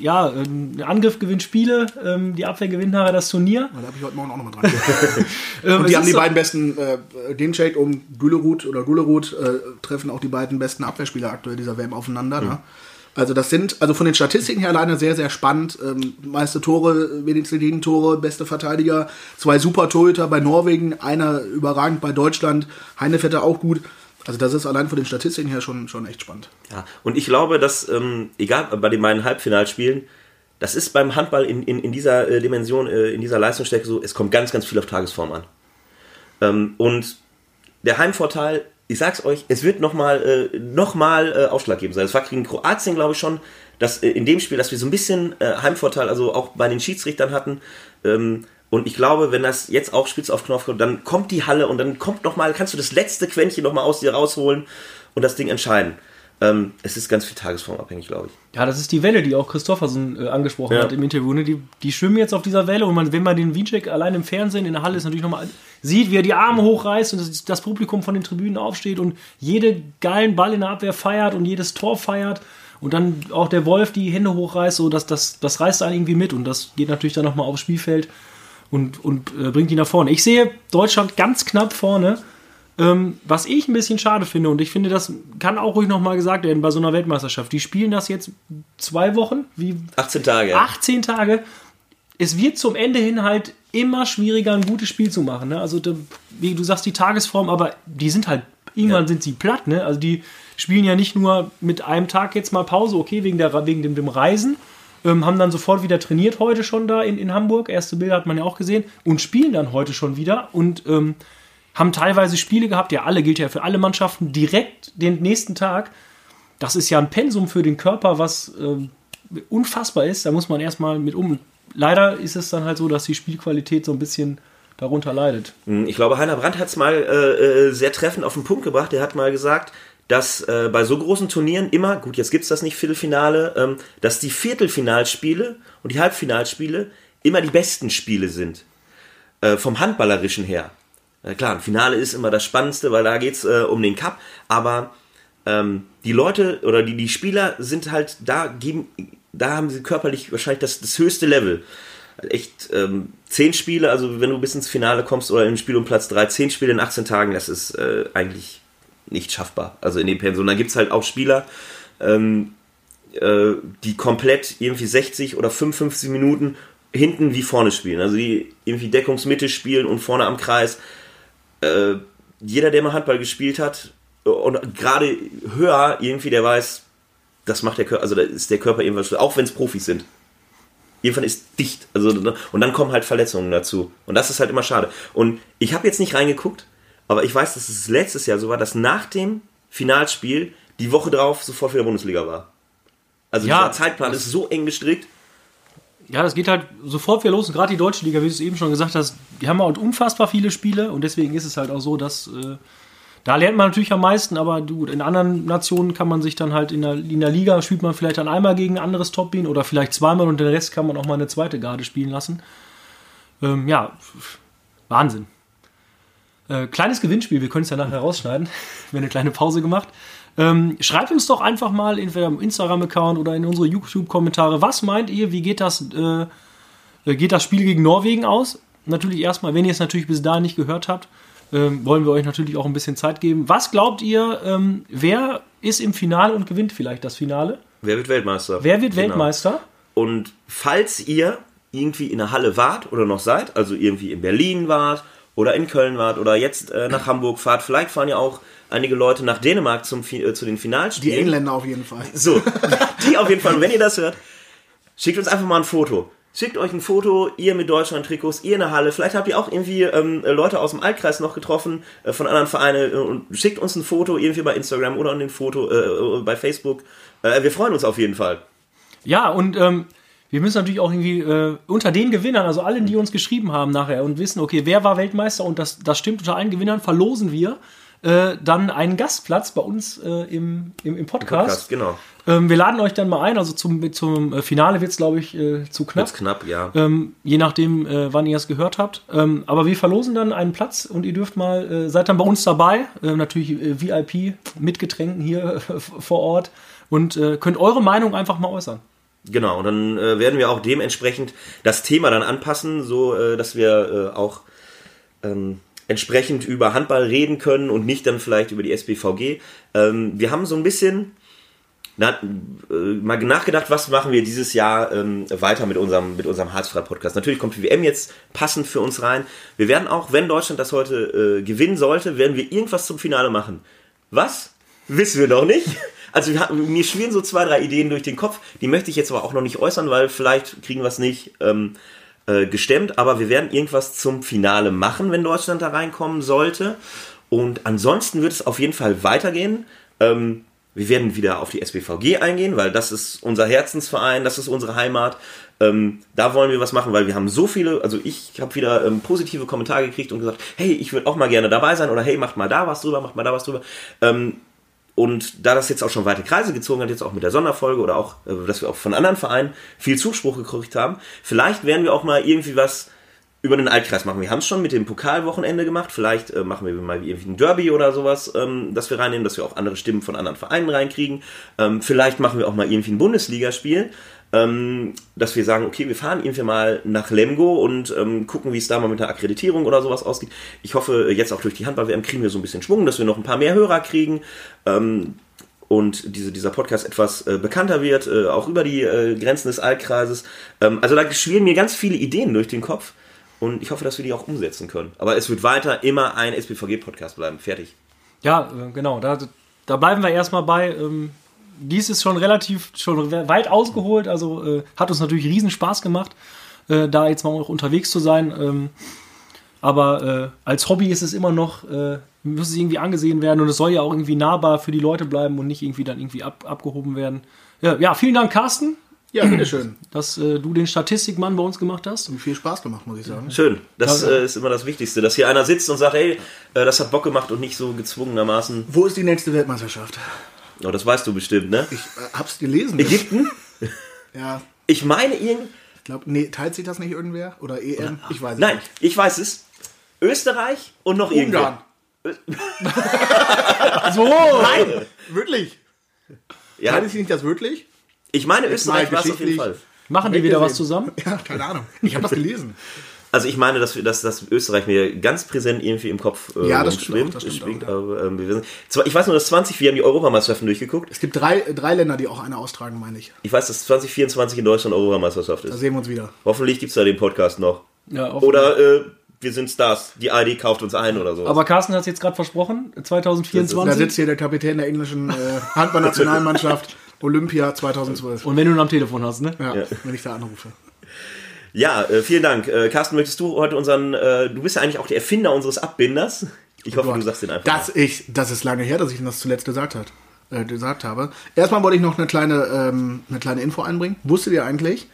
ja, ähm, der Angriff gewinnt Spiele, ähm, die Abwehr gewinnt nachher das Turnier. Da habe ich heute Morgen auch nochmal dran [laughs] Ähm, Und die haben die so- beiden besten, äh, Dinchek und Gülerud oder Gülerud äh, treffen auch die beiden besten Abwehrspieler aktuell dieser WM aufeinander. Ne? Also das sind, also von den Statistiken her alleine sehr, sehr spannend. Ähm, meiste Tore, wenigste Gegentore, beste Verteidiger, zwei super Torhüter bei Norwegen, einer überragend bei Deutschland, Heinevetter auch gut. Also das ist allein von den Statistiken her schon, schon echt spannend. Ja, und ich glaube, dass, ähm, egal bei den beiden Halbfinalspielen, das ist beim Handball in, in, in dieser äh, Dimension, äh, in dieser Leistungsstärke so, es kommt ganz, ganz viel auf Tagesform an. Ähm, und der Heimvorteil, ich sag's euch, es wird nochmal äh, noch äh, ausschlaggebend sein. Das war gegen Kroatien, glaube ich, schon, dass äh, in dem Spiel, dass wir so ein bisschen äh, Heimvorteil, also auch bei den Schiedsrichtern hatten. Ähm, und ich glaube, wenn das jetzt auch spitz auf Knopf kommt, dann kommt die Halle und dann kommt noch mal, kannst du das letzte Quäntchen nochmal aus dir rausholen und das Ding entscheiden. Ähm, es ist ganz viel tagesformabhängig, glaube ich. Ja, das ist die Welle, die auch Christoffersen äh, angesprochen Ja. hat im Interview. Ne? Die, die schwimmen jetzt auf dieser Welle und man, wenn man den Wiencheck allein im Fernsehen in der Halle ist, natürlich nochmal sieht, wie er die Arme hochreißt und das, das Publikum von den Tribünen aufsteht und jede geilen Ball in der Abwehr feiert und jedes Tor feiert und dann auch der Wolf die Hände hochreißt, so dass das, das reißt einen irgendwie mit und das geht natürlich dann nochmal aufs Spielfeld und, und äh, bringt ihn nach vorne. Ich sehe Deutschland ganz knapp vorne. Ähm, was ich ein bisschen schade finde, und ich finde, das kann auch ruhig nochmal gesagt werden bei so einer Weltmeisterschaft. Die spielen das jetzt zwei Wochen, wie 18 Tage. ja. 18 Tage. Es wird zum Ende hin halt immer schwieriger, ein gutes Spiel zu machen. Ne? Also, wie du sagst, die Tagesform, aber die sind halt, irgendwann sind sie platt. Ne? Also, die spielen ja nicht nur mit einem Tag jetzt mal Pause, okay, wegen, der, wegen dem, dem Reisen, ähm, haben dann sofort wieder trainiert heute schon da in, in Hamburg. Erste Bilder hat man ja auch gesehen und spielen dann heute schon wieder und ähm, haben teilweise Spiele gehabt, ja, alle gilt ja für alle Mannschaften, direkt den nächsten Tag. Das ist ja ein Pensum für den Körper, was ähm, unfassbar ist. Da muss man erstmal mit um. Leider ist es dann halt so, dass die Spielqualität so ein bisschen darunter leidet. Hm, Ich glaube, Heiner Brandt hat es mal äh, äh, sehr treffend auf den Punkt gebracht. Er hat mal gesagt, dass äh, bei so großen Turnieren immer, gut, jetzt gibt es das nicht, Viertelfinale, ähm, dass die Viertelfinalspiele und die Halbfinalspiele immer die besten Spiele sind. Äh, vom Handballerischen her. äh, klar, ein Finale ist immer das Spannendste, weil da geht's äh, um den Cup, aber ähm, die Leute oder die, die Spieler sind halt da, geben, da haben sie körperlich wahrscheinlich das, das höchste Level. Echt ähm, zehn Spiele, also wenn du bis ins Finale kommst oder im Spiel um Platz drei, zehn Spiele in 18 Tagen, das ist äh, eigentlich nicht schaffbar. Also in dem Pensum. Dann gibt's halt auch Spieler, ähm, äh, die komplett irgendwie 60 oder 55 Minuten hinten wie vorne spielen. Also die irgendwie Deckungsmitte spielen und vorne am Kreis. Äh, jeder, der mal Handball gespielt hat und gerade höher irgendwie, der weiß, das macht der Körper, also da ist der Körper irgendwas, auch wenn es Profis sind. Jedenfalls ist dicht. Also, und dann kommen halt Verletzungen dazu. Und das ist halt immer schade. Und ich habe jetzt nicht reingeguckt, aber ich weiß, dass es letztes Jahr so war, dass nach dem Finalspiel die Woche drauf sofort wieder Bundesliga war. Also Ja, dieser Zeitplan ist so eng gestrickt. Ja, das geht halt sofort wieder los. Und gerade die deutsche Liga, wie du es eben schon gesagt hast, die haben halt unfassbar viele Spiele und deswegen ist es halt auch so, dass äh, da lernt man natürlich am meisten, aber du, in anderen Nationen kann man sich dann halt in der, in der Liga spielt man vielleicht dann einmal gegen ein anderes Top-Bean oder vielleicht zweimal und den Rest kann man auch mal eine zweite Garde spielen lassen. Ähm, ja, Wahnsinn. Äh, kleines Gewinnspiel, wir können es ja nachher rausschneiden. [laughs] Wir haben eine kleine Pause gemacht. Ähm, schreibt uns doch einfach mal entweder im Instagram-Account oder in unsere YouTube-Kommentare, was meint ihr, wie geht das, äh, geht das Spiel gegen Norwegen aus? Natürlich erstmal, wenn ihr es natürlich bis dahin nicht gehört habt, ähm, wollen wir euch natürlich auch ein bisschen Zeit geben. Was glaubt ihr, ähm, wer ist im Finale und gewinnt vielleicht das Finale? Wer wird Weltmeister? Wer wird Weltmeister? Und falls ihr irgendwie in der Halle wart oder noch seid, also irgendwie in Berlin wart oder in Köln wart oder jetzt äh, nach Hamburg fahrt, vielleicht fahren ja auch einige Leute nach Dänemark zum, äh, zu den Die Finalspielen. Engländer auf jeden Fall. So, [laughs] die auf jeden Fall. Und wenn ihr das hört, schickt uns einfach mal ein Foto. Schickt euch ein Foto, ihr mit Deutschland-Trikots, ihr in der Halle. Vielleicht habt ihr auch irgendwie ähm, Leute aus dem Altkreis noch getroffen, äh, von anderen Vereinen. Äh, und schickt uns ein Foto irgendwie bei Instagram oder ein Foto äh, äh, bei Facebook. Äh, wir freuen uns auf jeden Fall. Ja, und ähm, wir müssen natürlich auch irgendwie äh, unter den Gewinnern, also allen, die uns geschrieben haben nachher und wissen, okay, wer war Weltmeister und das, das stimmt, unter allen Gewinnern verlosen wir äh, dann einen Gastplatz bei uns äh, im, im, im Podcast. Podcast, genau. Ähm, wir laden euch dann mal ein, also zum, zum äh, Finale wird es, glaube ich, äh, zu knapp. Wird's knapp, ja. Ähm, je nachdem, äh, wann ihr es gehört habt. Ähm, aber wir verlosen dann einen Platz und ihr dürft mal, seid dann bei uns dabei. Natürlich VIP mit Getränken hier [laughs] vor Ort und könnt eure Meinung einfach mal äußern. Genau, und dann äh, werden wir auch dementsprechend das Thema dann anpassen, so äh, dass wir äh, auch ähm, entsprechend über Handball reden können und nicht dann vielleicht über die SBVG. Ähm, wir haben so ein bisschen na, äh, mal nachgedacht, was machen wir dieses Jahr ähm, weiter mit unserem, mit unserem Harzfrei-Podcast. Natürlich kommt die WM jetzt passend für uns rein. Wir werden auch, wenn Deutschland das heute äh, gewinnen sollte, werden wir irgendwas zum Finale machen. Was? Wissen wir noch nicht. Also mir schwirren so zwei, drei Ideen durch den Kopf. Die möchte ich jetzt aber auch noch nicht äußern, weil vielleicht kriegen wir es nicht ähm, äh, gestemmt. Aber wir werden irgendwas zum Finale machen, wenn Deutschland da reinkommen sollte. Und ansonsten wird es auf jeden Fall weitergehen. Ähm, wir werden wieder auf die SBVG eingehen, weil das ist unser Herzensverein, das ist unsere Heimat. Ähm, da wollen wir was machen, weil wir haben so viele, also ich habe wieder ähm, positive Kommentare gekriegt und gesagt, hey, ich würde auch mal gerne dabei sein oder hey, macht mal da was drüber, macht mal da was drüber. Ähm, und da das jetzt auch schon weite Kreise gezogen hat, jetzt auch mit der Sonderfolge oder auch, äh, dass wir auch von anderen Vereinen viel Zuspruch gekriegt haben, vielleicht werden wir auch mal irgendwie was über den Altkreis machen. Wir haben es schon mit dem Pokalwochenende gemacht. Vielleicht äh, machen wir mal irgendwie ein Derby oder sowas, ähm, dass wir reinnehmen, dass wir auch andere Stimmen von anderen Vereinen reinkriegen. Ähm, vielleicht machen wir auch mal irgendwie ein Bundesligaspiel, ähm, dass wir sagen, okay, wir fahren irgendwie mal nach Lemgo und ähm, gucken, wie es da mal mit der Akkreditierung oder sowas ausgeht. Ich hoffe, jetzt auch durch die Handball-WM kriegen wir so ein bisschen Schwung, dass wir noch ein paar mehr Hörer kriegen. Ähm, und diese, dieser Podcast etwas äh, bekannter wird, äh, auch über die äh, Grenzen des Altkreises. Ähm, also da schwirren mir ganz viele Ideen durch den Kopf und ich hoffe, dass wir die auch umsetzen können. Aber es wird weiter immer ein SPVG-Podcast bleiben. Fertig. Ja, äh, genau. Da, da bleiben wir erstmal bei. Ähm, dies ist schon relativ schon weit ausgeholt. Also äh, hat uns natürlich riesen Spaß gemacht, äh, da jetzt mal auch unterwegs zu sein. Ähm, aber äh, als Hobby ist es immer noch, äh, muss es irgendwie angesehen werden und es soll ja auch irgendwie nahbar für die Leute bleiben und nicht irgendwie dann irgendwie ab, abgehoben werden. Ja, ja, vielen Dank, Carsten. Ja, bitteschön. Dass äh, du den Statistikmann bei uns gemacht hast. Und viel Spaß gemacht, muss ich sagen. Schön. Das äh, ist immer das Wichtigste, dass hier einer sitzt und sagt, hey, äh, das hat Bock gemacht und nicht so gezwungenermaßen. Wo ist die nächste Weltmeisterschaft? Oh, das weißt du bestimmt, ne? Ich äh, hab's gelesen. Ägypten? [laughs] Ja. Ich meine irgend. Ich glaube, nee, teilt sich das nicht irgendwer? Oder EM? Ich weiß es Nein, nicht. ich weiß es. Österreich und noch Ungarn. [laughs] So! Nein! Wirklich? Ja. Meinen Sie nicht das wirklich? Ich meine, Österreich war es auf jeden Fall. Machen die wieder was zusammen? Ja, keine Ahnung. Ich habe das gelesen. Also ich meine, dass, wir- dass, dass Österreich mir ganz präsent irgendwie im Kopf äh, Ja, das stimmt auch, das stimmt schwingt, auch, ja. aber, ähm, wir wissen- Zwar- ich weiß nur, dass 20, wir haben die Europameisterschaften durchgeguckt. Es gibt drei, drei Länder, die auch eine austragen, meine ich. Ich weiß, dass 2024 in Deutschland Europameisterschaft Da ist. sehen wir uns wieder. Hoffentlich gibt es da den Podcast noch. Ja, Oder äh, wir sind Stars. Die ID kauft uns ein oder so. Aber Carsten hat es jetzt gerade versprochen, Da 2024. sitzt hier der Kapitän der englischen äh, Handballnationalmannschaft [laughs] Olympia 2012. Und wenn du ihn am Telefon hast, ne? Ja, Ja. wenn ich da anrufe. Ja, äh, vielen Dank. Äh, Carsten, möchtest du heute unseren, äh, du bist ja eigentlich auch der Erfinder unseres Abbinders. Ich hoffe, Gott. du sagst den einfach. Dass ich, das ist lange her, dass ich das zuletzt gesagt, hat, äh, gesagt habe. Erstmal wollte ich noch eine kleine, ähm, eine kleine Info einbringen. Wusstet ihr eigentlich,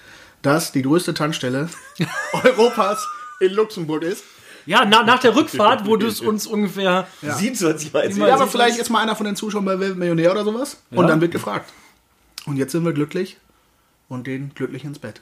dass die größte Tankstelle [laughs] Europas in Luxemburg ist? Ja, na, nach der Rückfahrt, wo du es [laughs] uns ungefähr. Ja. 27 Mal Ja, aber vielleicht ist mal einer von den Zuschauern bei Millionär oder sowas. Und Ja. dann wird gefragt. Und jetzt sind wir glücklich und den glücklich ins Bett.